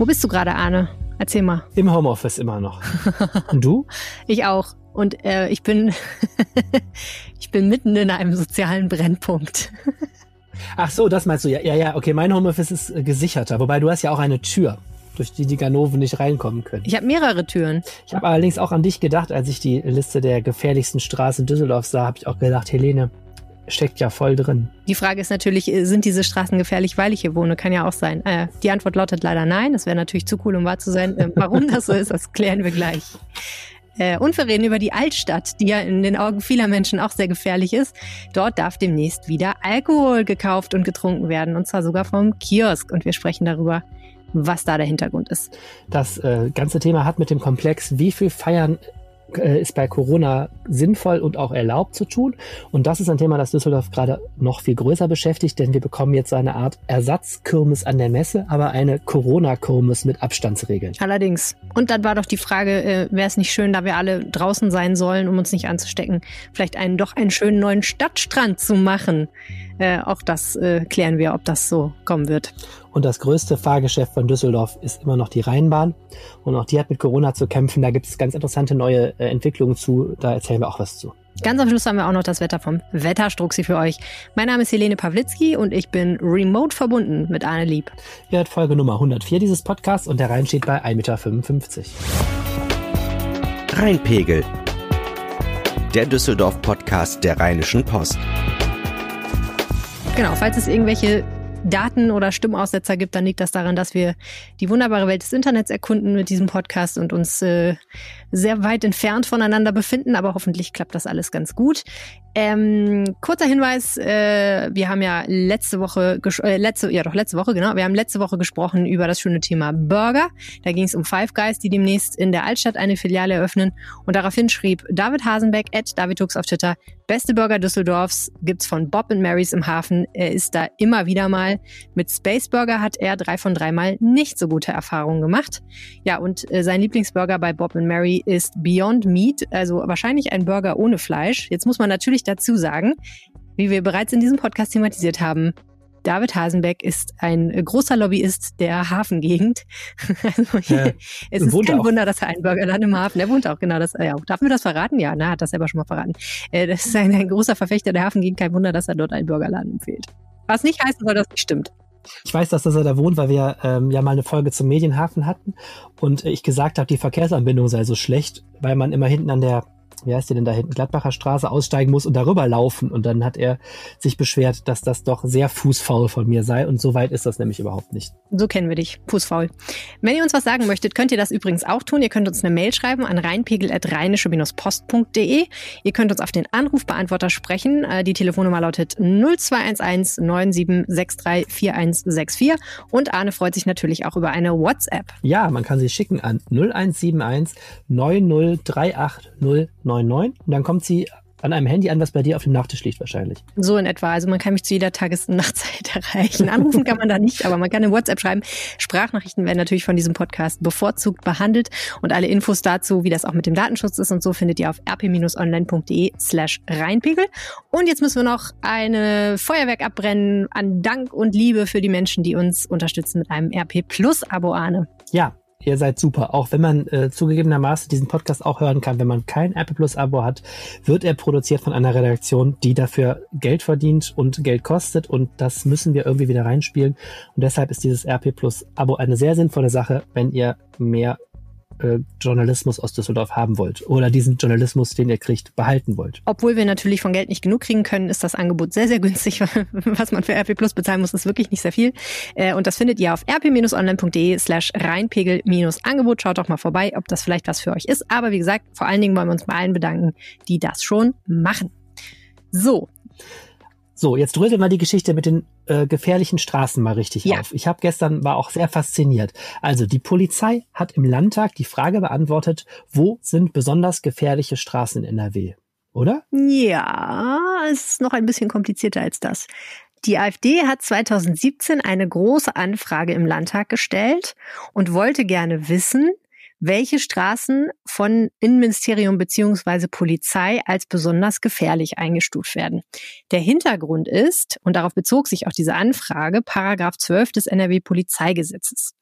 Wo bist du gerade, Arne? Erzähl mal. Im Homeoffice immer noch. Und du? ich auch. Und äh, ich bin ich bin mitten in einem sozialen Brennpunkt. Ach so, das meinst du ja. Ja, ja, okay, mein Homeoffice ist äh, gesicherter. Wobei du hast ja auch eine Tür, durch die die Ganoven nicht reinkommen können. Ich habe mehrere Türen. Ich habe allerdings auch an dich gedacht, als ich die Liste der gefährlichsten Straßen Düsseldorfs sah, habe ich auch gedacht, Helene, steckt ja voll drin. Die Frage ist natürlich, äh, sind diese Straßen gefährlich, weil ich hier wohne? Kann ja auch sein. Äh, die Antwort lautet leider nein. Das wäre natürlich zu cool, um wahr zu sein. Äh, warum das so ist, das klären wir gleich. Äh, und wir reden über die Altstadt, die ja in den Augen vieler Menschen auch sehr gefährlich ist. Dort darf demnächst wieder Alkohol gekauft und getrunken werden, und zwar sogar vom Kiosk. Und wir sprechen darüber, was da der Hintergrund ist. Das äh, ganze Thema hat mit dem Komplex, wie viel Feiern ist bei Corona sinnvoll und auch erlaubt zu tun. Und das ist ein Thema, das Düsseldorf gerade noch viel größer beschäftigt, denn wir bekommen jetzt eine Art Ersatzkirmes an der Messe, aber eine Corona-Kirmes mit Abstandsregeln. Allerdings. Und dann war doch die Frage, äh, wäre es nicht schön, da wir alle draußen sein sollen, um uns nicht anzustecken, vielleicht einen doch einen schönen neuen Stadtstrand zu machen. Äh, auch das äh, klären wir, ob das so kommen wird. Und das größte Fahrgeschäft von Düsseldorf ist immer noch die Rheinbahn. Und auch die hat mit Corona zu kämpfen. Da gibt es ganz interessante neue äh, Entwicklungen zu. Da erzählen wir auch was zu. Ganz am Schluss haben wir auch noch das Wetter vom Wetterstruxi für euch. Mein Name ist Helene Pawlitzki und ich bin remote verbunden mit Arne Lieb. Ihr hört Folge Nummer 104 dieses Podcasts und der Rhein steht bei 1,55 Meter. Rheinpegel. Der Düsseldorf-Podcast der Rheinischen Post. Genau, falls es irgendwelche Daten- oder Stimmaussetzer gibt, dann liegt das daran, dass wir die wunderbare Welt des Internets erkunden mit diesem Podcast und uns äh, sehr weit entfernt voneinander befinden, aber hoffentlich klappt das alles ganz gut. Ähm, kurzer Hinweis, äh, wir haben ja letzte Woche, äh, letzte, ja doch letzte Woche, genau, wir haben letzte Woche gesprochen über das schöne Thema Burger. Da ging es um Five Guys, die demnächst in der Altstadt eine Filiale eröffnen. Und daraufhin schrieb David Hasenbeck, at Davidhux auf Twitter, beste Burger Düsseldorfs gibt's von Bob and Marys im Hafen. Er ist da immer wieder mal. Mit Space Burger hat er drei von dreimal nicht so gute Erfahrungen gemacht. Ja, und äh, sein Lieblingsburger bei Bob and Mary ist Beyond Meat, also wahrscheinlich ein Burger ohne Fleisch. Jetzt muss man natürlich dazu sagen, wie wir bereits in diesem Podcast thematisiert haben, David Hasenbeck ist ein großer Lobbyist der Hafengegend. Also ja, es ist kein auch. Wunder, dass er einen Burgerland im Hafen, er wohnt auch genau das. Ja, darf mir das verraten? Ja, na, hat das selber schon mal verraten. Äh, das ist ein, ein großer Verfechter der Hafengegend, kein Wunder, dass er dort einen Burgerladen empfiehlt. Was nicht heißen soll, dass nicht stimmt. Ich weiß, dass, dass er da wohnt, weil wir ähm, ja mal eine Folge zum Medienhafen hatten und ich gesagt habe, die Verkehrsanbindung sei so schlecht, weil man immer hinten an der wie heißt die denn da hinten, Gladbacher Straße aussteigen muss und darüber laufen. Und dann hat er sich beschwert, dass das doch sehr fußfaul von mir sei. Und so weit ist das nämlich überhaupt nicht. So kennen wir dich, fußfaul. Wenn ihr uns was sagen möchtet, könnt ihr das übrigens auch tun. Ihr könnt uns eine Mail schreiben an rheinpegel.rheinische-post.de. Ihr könnt uns auf den Anrufbeantworter sprechen. Äh, die Telefonnummer lautet 0211 9763 4164. Und Arne freut sich natürlich auch über eine WhatsApp. Ja, man kann sie schicken an 0171 9038 99 und dann kommt sie an einem Handy an, was bei dir auf dem Nachttisch liegt wahrscheinlich. So in etwa. Also man kann mich zu jeder Tages- und Nachtzeit erreichen. Anrufen kann man da nicht, aber man kann eine WhatsApp schreiben. Sprachnachrichten werden natürlich von diesem Podcast bevorzugt behandelt und alle Infos dazu, wie das auch mit dem Datenschutz ist und so, findet ihr auf rp-online.de slash reinpegel. Und jetzt müssen wir noch eine Feuerwerk abbrennen an Dank und Liebe für die Menschen, die uns unterstützen mit einem RP Plus Abo, Arne. Ja, ihr seid super. Auch wenn man äh, zugegebenermaßen diesen Podcast auch hören kann, wenn man kein Apple Plus Abo hat, wird er produziert von einer Redaktion, die dafür Geld verdient und Geld kostet und das müssen wir irgendwie wieder reinspielen. Und deshalb ist dieses RP Plus Abo eine sehr sinnvolle Sache, wenn ihr mehr äh, Journalismus aus Düsseldorf haben wollt oder diesen Journalismus, den ihr kriegt, behalten wollt. Obwohl wir natürlich von Geld nicht genug kriegen können, ist das Angebot sehr, sehr günstig. Was man für RP Plus bezahlen muss, ist wirklich nicht sehr viel. Äh, und das findet ihr auf rp-online.de slash reinpegel-angebot. Schaut doch mal vorbei, ob das vielleicht was für euch ist. Aber wie gesagt, vor allen Dingen wollen wir uns bei allen bedanken, die das schon machen. So, so, jetzt drösel mal die Geschichte mit den äh, gefährlichen Straßen mal richtig ja. auf. Ich habe gestern war auch sehr fasziniert. Also die Polizei hat im Landtag die Frage beantwortet, wo sind besonders gefährliche Straßen in NRW? Oder? Ja, es ist noch ein bisschen komplizierter als das. Die AfD hat 2017 eine große Anfrage im Landtag gestellt und wollte gerne wissen, welche Straßen von Innenministerium beziehungsweise Polizei als besonders gefährlich eingestuft werden. Der Hintergrund ist, und darauf bezog sich auch diese Anfrage, Paragraph 12 des NRW Polizeigesetzes.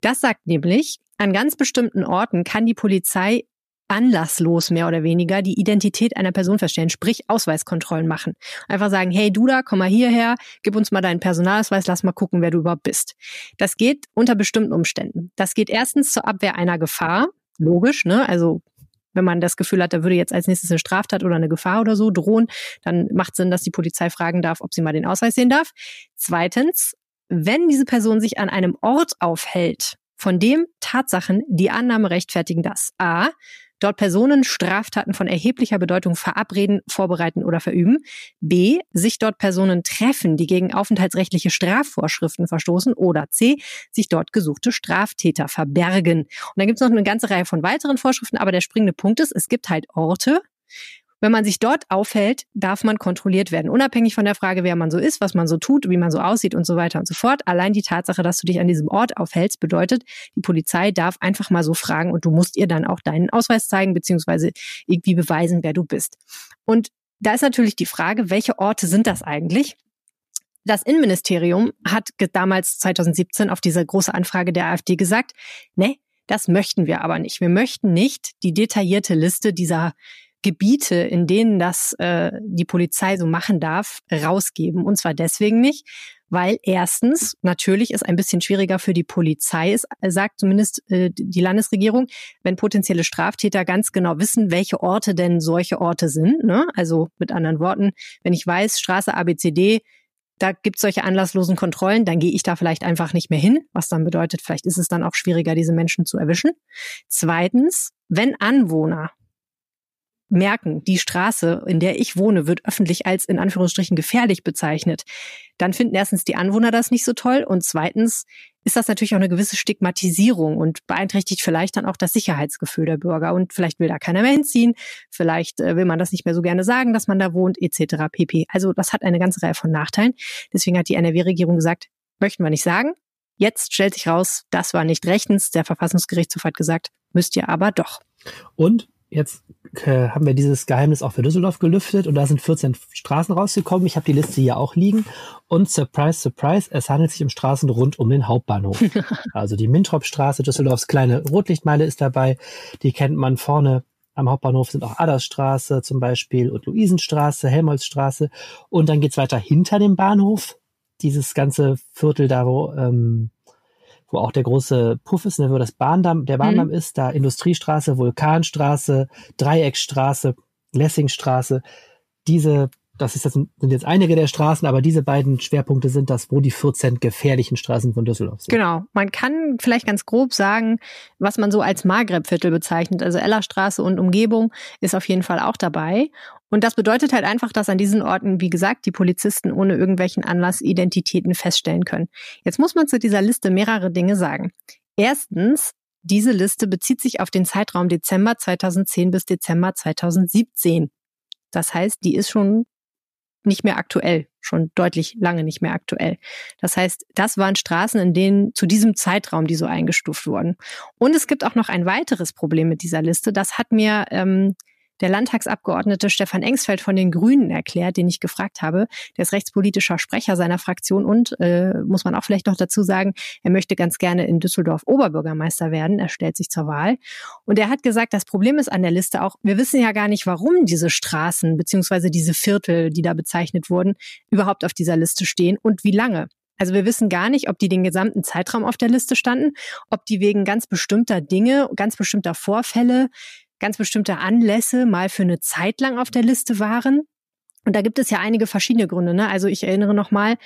Das sagt nämlich, an ganz bestimmten Orten kann die Polizei anlasslos mehr oder weniger die Identität einer Person feststellen, sprich Ausweiskontrollen machen. Einfach sagen, hey du da, komm mal hierher, gib uns mal deinen Personalausweis, lass mal gucken, wer du überhaupt bist. Das geht unter bestimmten Umständen. Das geht erstens zur Abwehr einer Gefahr, logisch, ne? Also wenn man das Gefühl hat, da würde jetzt als nächstes eine Straftat oder eine Gefahr oder so drohen, dann macht Sinn, dass die Polizei fragen darf, ob sie mal den Ausweis sehen darf. Zweitens, wenn diese Person sich an einem Ort aufhält, von dem Tatsachen die Annahme rechtfertigen, dass a dort Personen Straftaten von erheblicher Bedeutung verabreden, vorbereiten oder verüben. B. Sich dort Personen treffen, die gegen aufenthaltsrechtliche Strafvorschriften verstoßen. Oder C. Sich dort gesuchte Straftäter verbergen. Und dann gibt es noch eine ganze Reihe von weiteren Vorschriften, aber der springende Punkt ist, es gibt halt Orte, wenn man sich dort aufhält, darf man kontrolliert werden, unabhängig von der Frage, wer man so ist, was man so tut, wie man so aussieht und so weiter und so fort. Allein die Tatsache, dass du dich an diesem Ort aufhältst, bedeutet, die Polizei darf einfach mal so fragen und du musst ihr dann auch deinen Ausweis zeigen, beziehungsweise irgendwie beweisen, wer du bist. Und da ist natürlich die Frage, welche Orte sind das eigentlich? Das Innenministerium hat damals 2017 auf diese große Anfrage der AfD gesagt, ne, das möchten wir aber nicht. Wir möchten nicht die detaillierte Liste dieser Gebiete, in denen das äh, die Polizei so machen darf, rausgeben. Und zwar deswegen nicht, weil erstens natürlich ist ein bisschen schwieriger für die Polizei ist, äh, sagt zumindest äh, die Landesregierung, wenn potenzielle Straftäter ganz genau wissen, welche Orte denn solche Orte sind. Ne? Also mit anderen Worten, wenn ich weiß, Straße ABCD, da gibt es solche anlasslosen Kontrollen, dann gehe ich da vielleicht einfach nicht mehr hin, was dann bedeutet, vielleicht ist es dann auch schwieriger, diese Menschen zu erwischen. Zweitens, wenn Anwohner merken, die Straße, in der ich wohne, wird öffentlich als in Anführungsstrichen gefährlich bezeichnet, dann finden erstens die Anwohner das nicht so toll und zweitens ist das natürlich auch eine gewisse Stigmatisierung und beeinträchtigt vielleicht dann auch das Sicherheitsgefühl der Bürger und vielleicht will da keiner mehr hinziehen, vielleicht äh, will man das nicht mehr so gerne sagen, dass man da wohnt etc. pp. Also das hat eine ganze Reihe von Nachteilen. Deswegen hat die NRW-Regierung gesagt, möchten wir nicht sagen. Jetzt stellt sich raus, das war nicht rechtens. Der Verfassungsgerichtshof hat gesagt, müsst ihr aber doch. Und jetzt äh, haben wir dieses Geheimnis auch für Düsseldorf gelüftet und da sind 14 Straßen rausgekommen. Ich habe die Liste hier auch liegen. Und surprise, surprise, es handelt sich um Straßen rund um den Hauptbahnhof. also die Mintrop-Straße, Düsseldorfs kleine Rotlichtmeile ist dabei. Die kennt man vorne am Hauptbahnhof sind auch Addersstraße zum Beispiel und Luisenstraße, Helmholtzstraße. Und dann geht's weiter hinter dem Bahnhof. Dieses ganze Viertel da, wo ähm, wo auch der große Puff ist, ne, wo das Bahndamm, der Bahndamm mhm. ist, da Industriestraße, Vulkanstraße, Dreieckstraße, Lessingstraße. Diese das, ist, das sind jetzt einige der Straßen, aber diese beiden Schwerpunkte sind das, wo die 14 gefährlichen Straßen von Düsseldorf sind. Genau. Man kann vielleicht ganz grob sagen, was man so als Maghreb-Viertel bezeichnet. Also Ellerstraße und Umgebung ist auf jeden Fall auch dabei. Und das bedeutet halt einfach, dass an diesen Orten, wie gesagt, die Polizisten ohne irgendwelchen Anlass Identitäten feststellen können. Jetzt muss man zu dieser Liste mehrere Dinge sagen. Erstens, diese Liste bezieht sich auf den Zeitraum Dezember 2010 bis Dezember 2017. Das heißt, die ist schon nicht mehr aktuell, schon deutlich lange nicht mehr aktuell. Das heißt, das waren Straßen, in denen zu diesem Zeitraum die so eingestuft wurden. Und es gibt auch noch ein weiteres Problem mit dieser Liste. Das hat mir ähm, der Landtagsabgeordnete Stefan Engsfeld von den Grünen erklärt, den ich gefragt habe. Der ist rechtspolitischer Sprecher seiner Fraktion und, äh, muss man auch vielleicht noch dazu sagen, er möchte ganz gerne in Düsseldorf Oberbürgermeister werden. Er stellt sich zur Wahl. Und er hat gesagt, das Problem ist an der Liste auch, wir wissen ja gar nicht, warum diese Straßen beziehungsweise diese Viertel, die da bezeichnet wurden, überhaupt auf dieser Liste stehen und wie lange. Also wir wissen gar nicht, ob die den gesamten Zeitraum auf der Liste standen, ob die wegen ganz bestimmter Dinge, ganz bestimmter Vorfälle ganz bestimmte Anlässe mal für eine Zeit lang auf der Liste waren. Und da gibt es ja einige verschiedene Gründe. Ne? Also ich erinnere nochmal,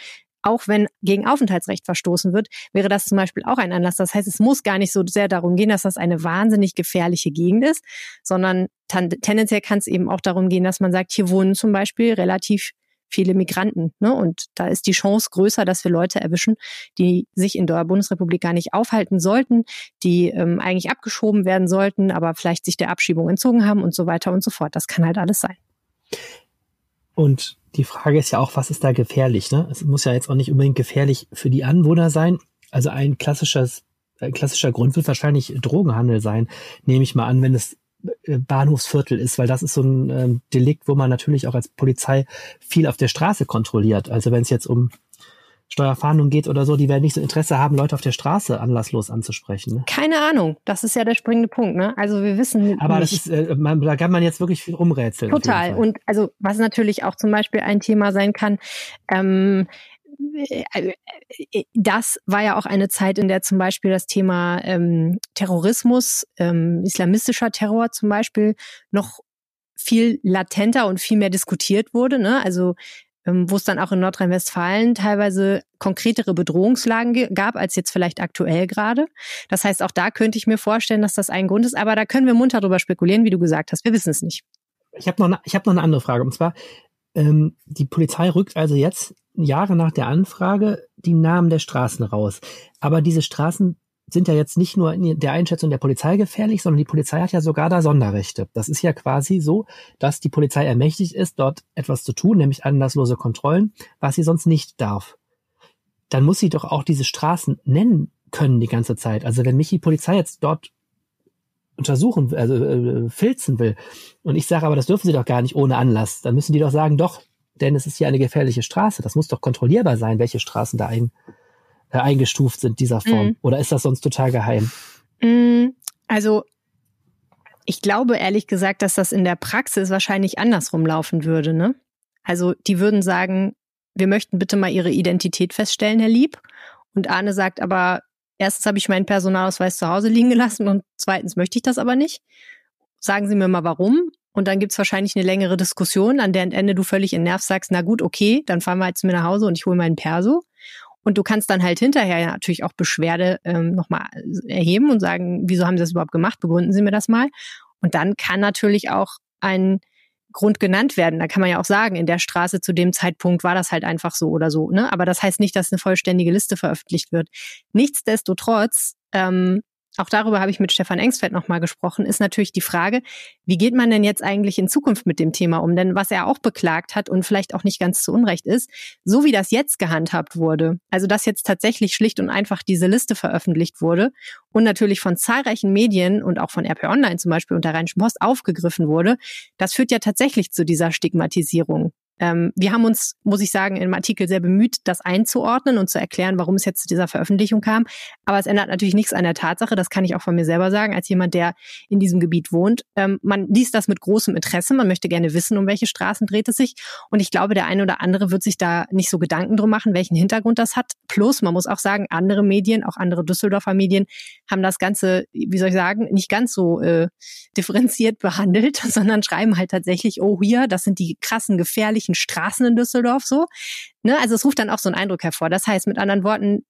auch wenn gegen Aufenthaltsrecht verstoßen wird, wäre das zum Beispiel auch ein Anlass. Das heißt, es muss gar nicht so sehr darum gehen, dass das eine wahnsinnig gefährliche Gegend ist, sondern tendenziell kann es eben auch darum gehen, dass man sagt, hier wohnen zum Beispiel relativ viele Migranten. Ne? Und da ist die Chance größer, dass wir Leute erwischen, die sich in der Bundesrepublik gar nicht aufhalten sollten, die ähm, eigentlich abgeschoben werden sollten, aber vielleicht sich der Abschiebung entzogen haben und so weiter und so fort. Das kann halt alles sein. Und die Frage ist ja auch, was ist da gefährlich? Ne? Es muss ja jetzt auch nicht unbedingt gefährlich für die Anwohner sein. Also ein klassisches, ein klassischer Grund wird wahrscheinlich Drogenhandel sein, nehme ich mal an, wenn es Bahnhofsviertel ist, weil das ist so ein ähm, Delikt, wo man natürlich auch als Polizei viel auf der Straße kontrolliert. Also wenn es jetzt um Steuerfahndung geht oder so, die werden nicht so Interesse haben, Leute auf der Straße anlasslos anzusprechen. Ne? Keine Ahnung. Das ist ja der springende Punkt. Ne? Also wir wissen. Aber nicht. das ist, äh, man, da kann man jetzt wirklich viel rumrätseln. Total. Und also was natürlich auch zum Beispiel ein Thema sein kann, ähm, äh, das war ja auch eine Zeit, in der zum Beispiel das Thema ähm, Terrorismus, ähm, islamistischer Terror zum Beispiel noch viel latenter und viel mehr diskutiert wurde. Ne? Also ähm, wo es dann auch in Nordrhein-Westfalen teilweise konkretere Bedrohungslagen gab als jetzt vielleicht aktuell gerade. Das heißt, auch da könnte ich mir vorstellen, dass das ein Grund ist. Aber da können wir munter drüber spekulieren, wie du gesagt hast. Wir wissen es nicht. Ich habe noch, ich hab noch eine andere Frage. Und zwar, ähm, die Polizei rückt also jetzt Jahre nach der Anfrage die Namen der Straßen raus. Aber diese Straßen sind ja jetzt nicht nur in der Einschätzung der Polizei gefährlich, sondern die Polizei hat ja sogar da Sonderrechte. Das ist ja quasi so, dass die Polizei ermächtigt ist, dort etwas zu tun, nämlich anlasslose Kontrollen, was sie sonst nicht darf. Dann muss sie doch auch diese Straßen nennen können die ganze Zeit. Also wenn mich die Polizei jetzt dort untersuchen, also äh, filzen will, und ich sage aber, das dürfen sie doch gar nicht ohne Anlass, dann müssen die doch sagen, doch, denn es ist hier eine gefährliche Straße. Das muss doch kontrollierbar sein, welche Straßen da ein, äh, eingestuft sind dieser Form. Mhm. Oder ist das sonst total geheim? Mm, also ich glaube ehrlich gesagt, dass das in der Praxis wahrscheinlich andersrum laufen würde. Ne? Also die würden sagen, wir möchten bitte mal Ihre Identität feststellen, Herr Lieb. Und Arne sagt aber, erstens habe ich meinen Personalausweis zu Hause liegen gelassen und zweitens möchte ich das aber nicht. Sagen Sie mir mal warum. Und dann gibt's wahrscheinlich eine längere Diskussion, an deren Ende du völlig in Nerv sagst, na gut, okay, dann fahren wir jetzt mit nach Hause und ich hole meinen Perso. Und du kannst dann halt hinterher natürlich auch Beschwerde ähm, nochmal erheben und sagen, wieso haben Sie das überhaupt gemacht? Begründen Sie mir das mal. Und dann kann natürlich auch ein Grund genannt werden. Da kann man ja auch sagen, in der Straße zu dem Zeitpunkt war das halt einfach so oder so. Ne? Aber das heißt nicht, dass eine vollständige Liste veröffentlicht wird. Nichtsdestotrotz ähm, auch darüber habe ich mit Stefan Engsfeld nochmal gesprochen, ist natürlich die Frage, wie geht man denn jetzt eigentlich in Zukunft mit dem Thema um? Denn was er auch beklagt hat und vielleicht auch nicht ganz zu Unrecht ist, so wie das jetzt gehandhabt wurde, also dass jetzt tatsächlich schlicht und einfach diese Liste veröffentlicht wurde und natürlich von zahlreichen Medien und auch von RP Online zum Beispiel und der Rheinischen Post aufgegriffen wurde, das führt ja tatsächlich zu dieser Stigmatisierung. Ähm, wir haben uns, muss ich sagen, im Artikel sehr bemüht, das einzuordnen und zu erklären, warum es jetzt zu dieser Veröffentlichung kam. Aber es ändert natürlich nichts an der Tatsache, das kann ich auch von mir selber sagen, als jemand, der in diesem Gebiet wohnt. Ähm, man liest das mit großem Interesse, man möchte gerne wissen, um welche Straßen dreht es sich. Und ich glaube, der eine oder andere wird sich da nicht so Gedanken drum machen, welchen Hintergrund das hat. Plus, man muss auch sagen, andere Medien, auch andere Düsseldorfer Medien, haben das Ganze, wie soll ich sagen, nicht ganz so äh, differenziert behandelt, sondern schreiben halt tatsächlich, oh hier, das sind die krassen, gefährlichen öffentlichen Straßen in Düsseldorf so. Ne? Also es ruft dann auch so einen Eindruck hervor. Das heißt, mit anderen Worten,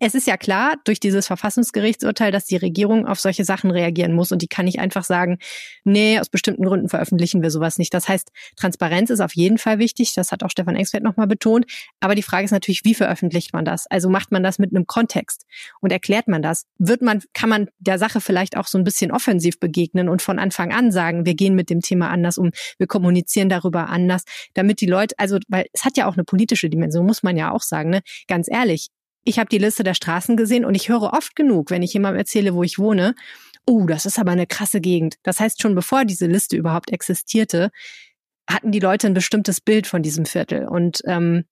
es ist ja klar durch dieses Verfassungsgerichtsurteil, dass die Regierung auf solche Sachen reagieren muss und die kann nicht einfach sagen, nee, aus bestimmten Gründen veröffentlichen wir sowas nicht. Das heißt, Transparenz ist auf jeden Fall wichtig, das hat auch Stefan Exfeld nochmal betont, aber die Frage ist natürlich, wie veröffentlicht man das? Also macht man das mit einem Kontext und erklärt man das? Wird man, kann man der Sache vielleicht auch so ein bisschen offensiv begegnen und von Anfang an sagen, wir gehen mit dem Thema anders um, wir kommunizieren darüber anders, damit die Leute, also, weil es hat ja auch eine politische Dimension, muss man ja auch sagen, ne? Ganz ehrlich, ich habe die Liste der Straßen gesehen und ich höre oft genug, wenn ich jemandem erzähle, wo ich wohne, oh, das ist aber eine krasse Gegend. Das heißt, schon bevor diese Liste überhaupt existierte, hatten die Leute ein bestimmtes Bild von diesem Viertel. Und ähm,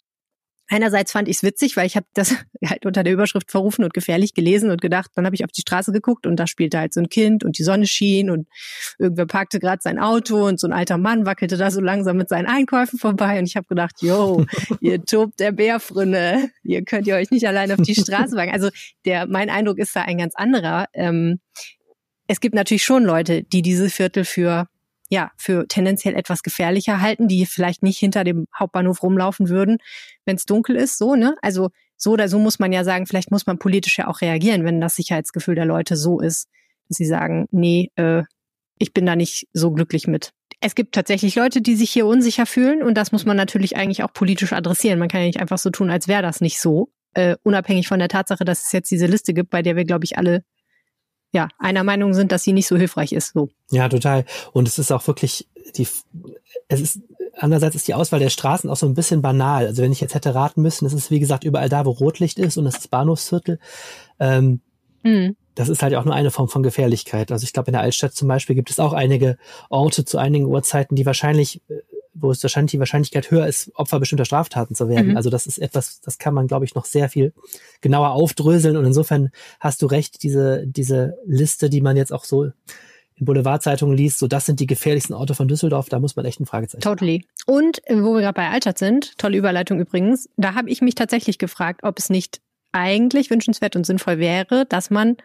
Einerseits fand ich es witzig, weil ich habe das halt unter der Überschrift verrufen und gefährlich gelesen und gedacht, dann habe ich auf die Straße geguckt und da spielte halt so ein Kind und die Sonne schien und irgendwer parkte gerade sein Auto und so ein alter Mann wackelte da so langsam mit seinen Einkäufen vorbei und ich habe gedacht, yo, ihr tobt der Bärfrinne, ihr könnt ihr euch nicht allein auf die Straße wagen. Also der, mein Eindruck ist da ein ganz anderer. Ähm, es gibt natürlich schon Leute, die diese Viertel für ja, für tendenziell etwas gefährlicher halten, die vielleicht nicht hinter dem Hauptbahnhof rumlaufen würden, wenn es dunkel ist, so, ne? Also so oder so muss man ja sagen, vielleicht muss man politisch ja auch reagieren, wenn das Sicherheitsgefühl der Leute so ist, dass sie sagen, nee, äh, ich bin da nicht so glücklich mit. Es gibt tatsächlich Leute, die sich hier unsicher fühlen und das muss man natürlich eigentlich auch politisch adressieren. Man kann ja nicht einfach so tun, als wäre das nicht so. Äh, unabhängig von der Tatsache, dass es jetzt diese Liste gibt, bei der wir, glaube ich, alle ja, einer Meinung sind, dass sie nicht so hilfreich ist. So. Ja, total. Und es ist auch wirklich die, es ist, andererseits ist die Auswahl der Straßen auch so ein bisschen banal. Also wenn ich jetzt hätte raten müssen, es ist wie gesagt überall da, wo Rotlicht ist und das ist Bahnhofsviertel. Ähm, mhm. Das ist halt auch nur eine Form von Gefährlichkeit. Also ich glaube, in der Altstadt zum Beispiel gibt es auch einige Orte zu einigen Uhrzeiten, die wahrscheinlich äh, wo es wahrscheinlich die Wahrscheinlichkeit höher ist, Opfer bestimmter Straftaten zu werden. Mhm. Also das ist etwas, das kann man, glaube ich, noch sehr viel genauer aufdröseln. Und insofern hast du recht, diese, diese Liste, die man jetzt auch so in Boulevardzeitungen liest, so das sind die gefährlichsten Orte von Düsseldorf, da muss man echt ein Fragezeichen. Totally. Und äh, wo wir gerade bei Altstadt sind, tolle Überleitung übrigens, da habe ich mich tatsächlich gefragt, ob es nicht eigentlich wünschenswert und sinnvoll wäre, dass man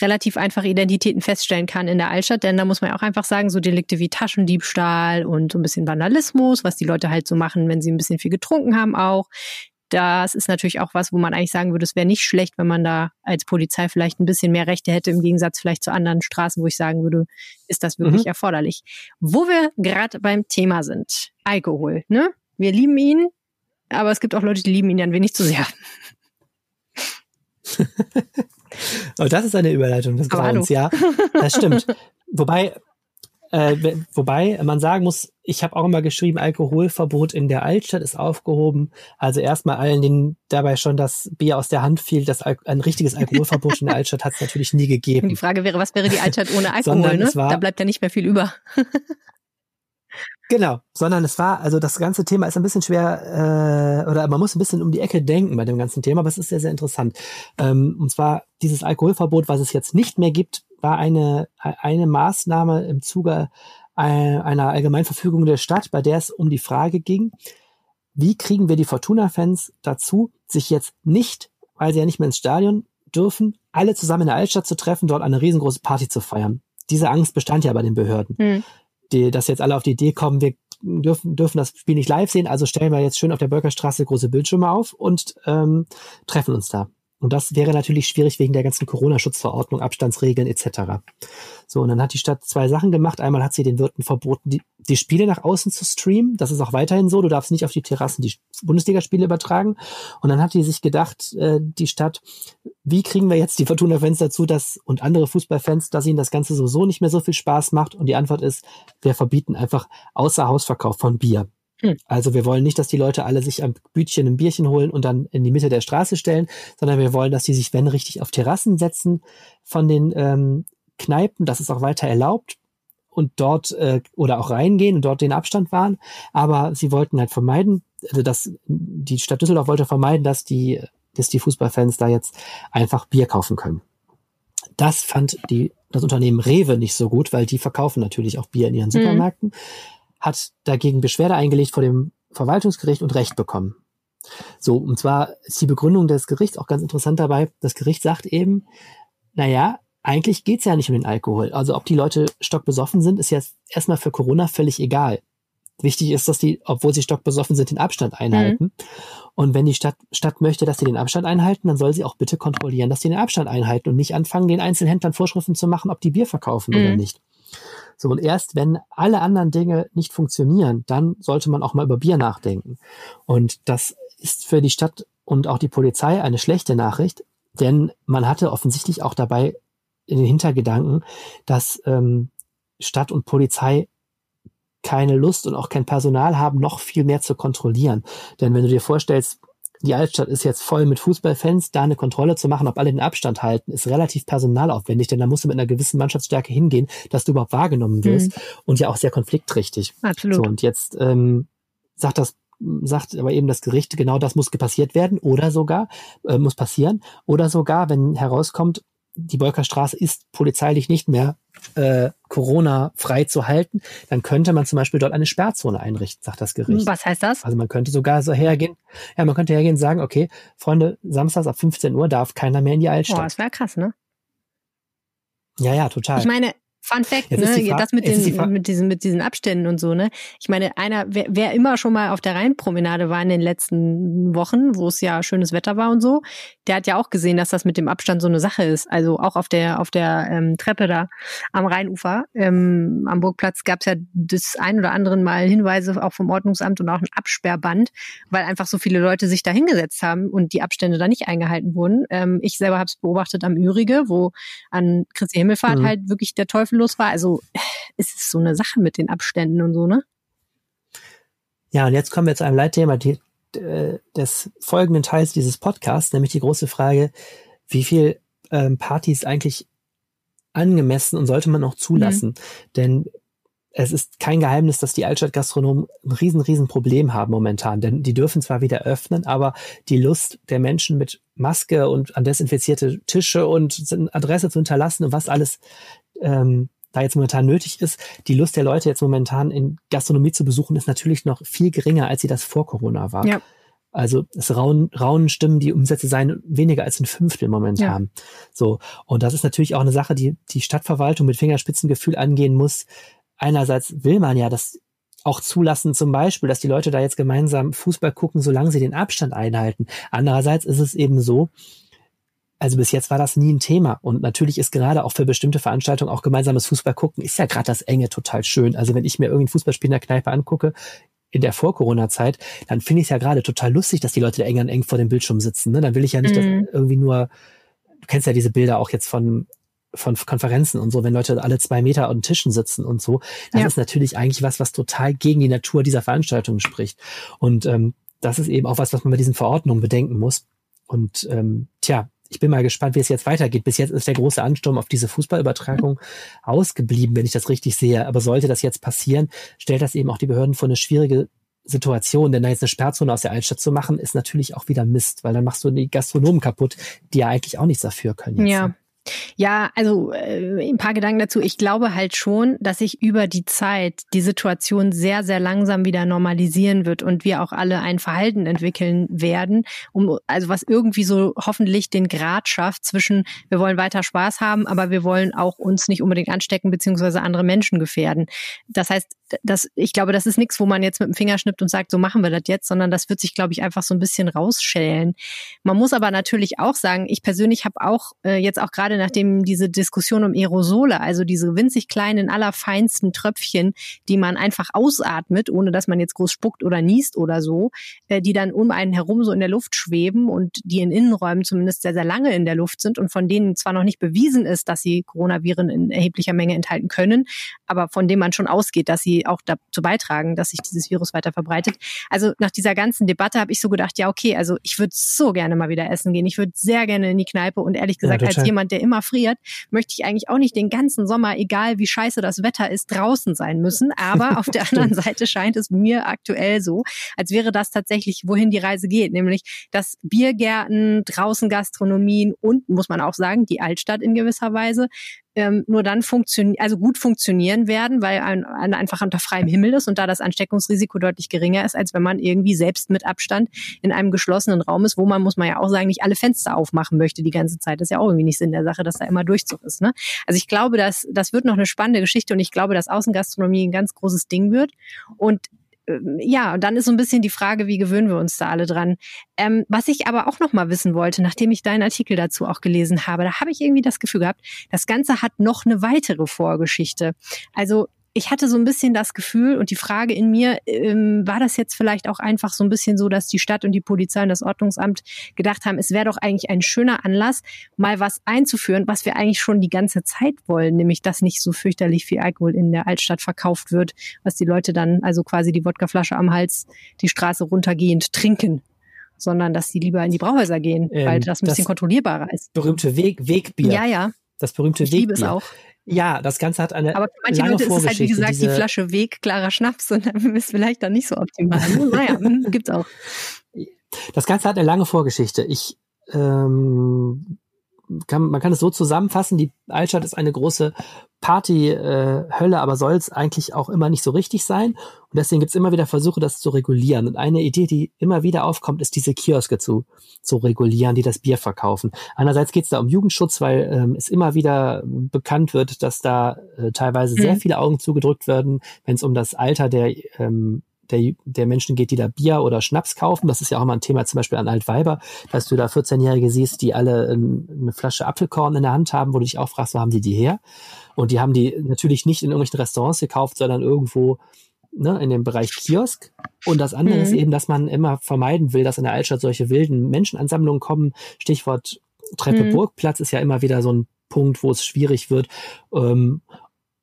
relativ einfach Identitäten feststellen kann in der Altstadt, denn da muss man ja auch einfach sagen, so Delikte wie Taschendiebstahl und so ein bisschen Vandalismus, was die Leute halt so machen, wenn sie ein bisschen viel getrunken haben auch. Das ist natürlich auch was, wo man eigentlich sagen würde, es wäre nicht schlecht, wenn man da als Polizei vielleicht ein bisschen mehr Rechte hätte, im Gegensatz vielleicht zu anderen Straßen, wo ich sagen würde, ist das wirklich Mhm. erforderlich. Wo wir gerade beim Thema sind, Alkohol, ne? Wir lieben ihn, aber es gibt auch Leute, die lieben ihn dann wenig zu sehr. Oh, das ist eine Überleitung des Aber. Grauens, ja. Das stimmt. wobei, äh, wobei man sagen muss, ich habe auch immer geschrieben, Alkoholverbot in der Altstadt ist aufgehoben. Also erstmal allen, denen dabei schon das Bier aus der Hand fiel, das Al ein richtiges Alkoholverbot in der Altstadt hat es natürlich nie gegeben. Die Frage wäre, was wäre die Altstadt ohne Alkohol, Sondern ne? war- Da bleibt ja nicht mehr viel über. Genau, sondern es war, also das ganze Thema ist ein bisschen schwer, äh, oder man muss ein bisschen um die Ecke denken bei dem ganzen Thema, aber es ist sehr, sehr interessant. Ähm, und zwar dieses Alkoholverbot, was es jetzt nicht mehr gibt, war eine, eine Maßnahme im Zuge ein- einer Allgemeinverfügung der Stadt, bei der es um die Frage ging, wie kriegen wir die Fortuna-Fans dazu, sich jetzt nicht, weil sie ja nicht mehr ins Stadion dürfen, alle zusammen in der Altstadt zu treffen, dort eine riesengroße Party zu feiern. Diese Angst bestand ja bei den Behörden Hm. Die, dass jetzt alle auf die Idee kommen, wir dürfen, dürfen das Spiel nicht live sehen, also stellen wir jetzt schön auf der Bürgerstraße große Bildschirme auf und ähm, treffen uns da. Und das wäre natürlich schwierig wegen der ganzen Corona-Schutzverordnung, Abstandsregeln etc. So, und dann hat die Stadt zwei Sachen gemacht. Einmal hat sie den Wirten verboten, die, die Spiele nach außen zu streamen. Das ist auch weiterhin so. Du darfst nicht auf die Terrassen die Bundesligaspiele übertragen. Und dann hat die sich gedacht, äh, die Stadt, wie kriegen wir jetzt die Fortuna-Fans dazu, dass und andere Fußballfans, dass ihnen das Ganze sowieso nicht mehr so viel Spaß macht? Und die Antwort ist, wir verbieten einfach Außerhausverkauf von Bier. Hm. Also wir wollen nicht, dass die Leute alle sich am Bütchen ein Bierchen holen und dann in die Mitte der Straße stellen, sondern wir wollen, dass die sich, wenn richtig, auf Terrassen setzen von den ähm, Kneipen. Das ist auch weiter erlaubt und dort äh, oder auch reingehen und dort den Abstand wahren. Aber sie wollten halt vermeiden, also dass die Stadt Düsseldorf wollte vermeiden, dass die, dass die Fußballfans da jetzt einfach Bier kaufen können. Das fand die, das Unternehmen Rewe nicht so gut, weil die verkaufen natürlich auch Bier in ihren Supermärkten, hat dagegen Beschwerde eingelegt vor dem Verwaltungsgericht und Recht bekommen. So, und zwar ist die Begründung des Gerichts auch ganz interessant dabei. Das Gericht sagt eben, naja, eigentlich geht's ja nicht um den Alkohol. Also ob die Leute stockbesoffen sind, ist ja erstmal für Corona völlig egal. Wichtig ist, dass die, obwohl sie stockbesoffen sind, den Abstand einhalten. Und wenn die Stadt, Stadt möchte, dass sie den Abstand einhalten, dann soll sie auch bitte kontrollieren, dass sie den Abstand einhalten und nicht anfangen, den Einzelhändlern Vorschriften zu machen, ob die Bier verkaufen oder Mhm. nicht. So, und erst wenn alle anderen Dinge nicht funktionieren, dann sollte man auch mal über Bier nachdenken. Und das ist für die Stadt und auch die Polizei eine schlechte Nachricht, denn man hatte offensichtlich auch dabei in den Hintergedanken, dass ähm, Stadt und Polizei keine Lust und auch kein Personal haben, noch viel mehr zu kontrollieren. Denn wenn du dir vorstellst, die Altstadt ist jetzt voll mit Fußballfans, da eine Kontrolle zu machen, ob alle den Abstand halten, ist relativ personalaufwendig, denn da musst du mit einer gewissen Mannschaftsstärke hingehen, dass du überhaupt wahrgenommen wirst und ja auch sehr konfliktträchtig. Absolut. So, und jetzt ähm, sagt das sagt aber eben das Gericht, genau das muss passiert werden oder sogar, äh, muss passieren, oder sogar, wenn herauskommt, die Bolkerstraße ist polizeilich nicht mehr äh, Corona-frei zu halten, dann könnte man zum Beispiel dort eine Sperrzone einrichten, sagt das Gericht. Was heißt das? Also man könnte sogar so hergehen, ja, man könnte hergehen und sagen, okay, Freunde, samstags ab 15 Uhr darf keiner mehr in die Boah, Altstadt. das wäre krass, ne? ja, ja, total. Ich meine, Fun Fact, Jetzt die ne, das mit die den, Fra- mit diesen, mit diesen Abständen und so, ne. Ich meine, einer, wer, wer immer schon mal auf der Rheinpromenade war in den letzten Wochen, wo es ja schönes Wetter war und so, der hat ja auch gesehen, dass das mit dem Abstand so eine Sache ist. Also auch auf der, auf der ähm, Treppe da am Rheinufer, ähm, am Burgplatz gab es ja das ein oder anderen Mal Hinweise auch vom Ordnungsamt und auch ein Absperrband, weil einfach so viele Leute sich da hingesetzt haben und die Abstände da nicht eingehalten wurden. Ähm, ich selber habe es beobachtet am Ürige, wo an Christi Himmelfahrt Mhm. halt wirklich der Teufel los war. Also es ist so eine Sache mit den Abständen und so, ne? Ja, und jetzt kommen wir zu einem Leitthema die, äh, des folgenden Teils dieses Podcasts, nämlich die große Frage, wie viel ähm, Partys eigentlich angemessen und sollte man auch zulassen? Denn es ist kein Geheimnis, dass die Altstadtgastronomen ein riesen, riesen Problem haben momentan, denn die dürfen zwar wieder öffnen, aber die Lust der Menschen mit Maske und an desinfizierte Tische und Adresse zu hinterlassen und was alles ähm, da jetzt momentan nötig ist, die Lust der Leute jetzt momentan in Gastronomie zu besuchen, ist natürlich noch viel geringer, als sie das vor Corona war. Ja. Also es rauen, raunen Stimmen, die Umsätze seien weniger als ein Fünftel momentan. Ja. So. Und das ist natürlich auch eine Sache, die die Stadtverwaltung mit Fingerspitzengefühl angehen muss, einerseits will man ja das auch zulassen, zum Beispiel, dass die Leute da jetzt gemeinsam Fußball gucken, solange sie den Abstand einhalten. Andererseits ist es eben so, also bis jetzt war das nie ein Thema. Und natürlich ist gerade auch für bestimmte Veranstaltungen auch gemeinsames Fußball gucken, ist ja gerade das Enge total schön. Also wenn ich mir irgendein Fußballspiel in der Kneipe angucke, in der Vor-Corona-Zeit, dann finde ich es ja gerade total lustig, dass die Leute da eng an eng vor dem Bildschirm sitzen. Ne? Dann will ich ja nicht, mhm. dass irgendwie nur, du kennst ja diese Bilder auch jetzt von von Konferenzen und so, wenn Leute alle zwei Meter an Tischen sitzen und so, das ja. ist natürlich eigentlich was, was total gegen die Natur dieser Veranstaltung spricht. Und ähm, das ist eben auch was, was man bei diesen Verordnungen bedenken muss. Und ähm, tja, ich bin mal gespannt, wie es jetzt weitergeht. Bis jetzt ist der große Ansturm auf diese Fußballübertragung ausgeblieben, wenn ich das richtig sehe. Aber sollte das jetzt passieren, stellt das eben auch die Behörden vor eine schwierige Situation, denn da jetzt eine Sperrzone aus der Altstadt zu machen, ist natürlich auch wieder Mist, weil dann machst du die Gastronomen kaputt, die ja eigentlich auch nichts dafür können. Jetzt. Ja, ne? Ja, also äh, ein paar Gedanken dazu. Ich glaube halt schon, dass sich über die Zeit die Situation sehr, sehr langsam wieder normalisieren wird und wir auch alle ein Verhalten entwickeln werden, um also was irgendwie so hoffentlich den Grad schafft zwischen wir wollen weiter Spaß haben, aber wir wollen auch uns nicht unbedingt anstecken beziehungsweise andere Menschen gefährden. Das heißt, das, ich glaube, das ist nichts, wo man jetzt mit dem Finger schnippt und sagt, so machen wir das jetzt, sondern das wird sich, glaube ich, einfach so ein bisschen rausschälen. Man muss aber natürlich auch sagen, ich persönlich habe auch äh, jetzt auch gerade nachdem diese Diskussion um Aerosole, also diese winzig kleinen, allerfeinsten Tröpfchen, die man einfach ausatmet, ohne dass man jetzt groß spuckt oder niest oder so, äh, die dann um einen herum so in der Luft schweben und die in Innenräumen zumindest sehr, sehr lange in der Luft sind und von denen zwar noch nicht bewiesen ist, dass sie Coronaviren in erheblicher Menge enthalten können, aber von denen man schon ausgeht, dass sie auch dazu beitragen, dass sich dieses Virus weiter verbreitet. Also nach dieser ganzen Debatte habe ich so gedacht, ja, okay, also ich würde so gerne mal wieder essen gehen. Ich würde sehr gerne in die Kneipe und ehrlich gesagt, ja, als jemand, der immer friert, möchte ich eigentlich auch nicht den ganzen Sommer, egal wie scheiße das Wetter ist, draußen sein müssen. Aber auf der anderen Seite scheint es mir aktuell so, als wäre das tatsächlich, wohin die Reise geht, nämlich dass Biergärten, draußen Gastronomien und, muss man auch sagen, die Altstadt in gewisser Weise ähm, nur dann funktionieren, also gut funktionieren werden, weil ein, ein einfach unter freiem Himmel ist und da das Ansteckungsrisiko deutlich geringer ist, als wenn man irgendwie selbst mit Abstand in einem geschlossenen Raum ist, wo man, muss man ja auch sagen, nicht alle Fenster aufmachen möchte die ganze Zeit. Das ist ja auch irgendwie nicht Sinn der Sache, dass da immer Durchzug ist. Ne? Also ich glaube, dass das wird noch eine spannende Geschichte und ich glaube, dass Außengastronomie ein ganz großes Ding wird. Und ja, und dann ist so ein bisschen die Frage, wie gewöhnen wir uns da alle dran? Ähm, was ich aber auch noch mal wissen wollte, nachdem ich deinen Artikel dazu auch gelesen habe, da habe ich irgendwie das Gefühl gehabt, das Ganze hat noch eine weitere Vorgeschichte. Also ich hatte so ein bisschen das Gefühl und die Frage in mir, ähm, war das jetzt vielleicht auch einfach so ein bisschen so, dass die Stadt und die Polizei und das Ordnungsamt gedacht haben, es wäre doch eigentlich ein schöner Anlass, mal was einzuführen, was wir eigentlich schon die ganze Zeit wollen, nämlich dass nicht so fürchterlich viel Alkohol in der Altstadt verkauft wird, was die Leute dann also quasi die Wodkaflasche am Hals die Straße runtergehend trinken sondern dass sie lieber in die Brauhäuser gehen, ähm, weil das ein bisschen kontrollierbarer ist. Berühmte Weg, Wegbier. Ja, ja. Das berühmte ich Wegbier. Liebe es auch. Ja, das Ganze hat eine Aber für manche lange Leute ist es halt, wie gesagt, die Flasche Weg, klarer Schnaps und dann ist vielleicht dann nicht so optimal. naja, hm, gibt's auch. Das Ganze hat eine lange Vorgeschichte. Ich ähm, kann, man kann es so zusammenfassen, die Altstadt ist eine große Party-Hölle, äh, aber soll es eigentlich auch immer nicht so richtig sein. Und deswegen gibt es immer wieder Versuche, das zu regulieren. Und eine Idee, die immer wieder aufkommt, ist diese Kioske zu, zu regulieren, die das Bier verkaufen. Einerseits geht es da um Jugendschutz, weil ähm, es immer wieder bekannt wird, dass da äh, teilweise mhm. sehr viele Augen zugedrückt werden, wenn es um das Alter der ähm, der, der Menschen geht, die da Bier oder Schnaps kaufen. Das ist ja auch immer ein Thema zum Beispiel an Altweiber, dass du da 14-Jährige siehst, die alle eine Flasche Apfelkorn in der Hand haben, wo du dich auch fragst, wo haben die die her? Und die haben die natürlich nicht in irgendwelchen Restaurants gekauft, sondern irgendwo ne, in dem Bereich Kiosk. Und das andere mhm. ist eben, dass man immer vermeiden will, dass in der Altstadt solche wilden Menschenansammlungen kommen. Stichwort Treppe mhm. Burgplatz ist ja immer wieder so ein Punkt, wo es schwierig wird. Ähm,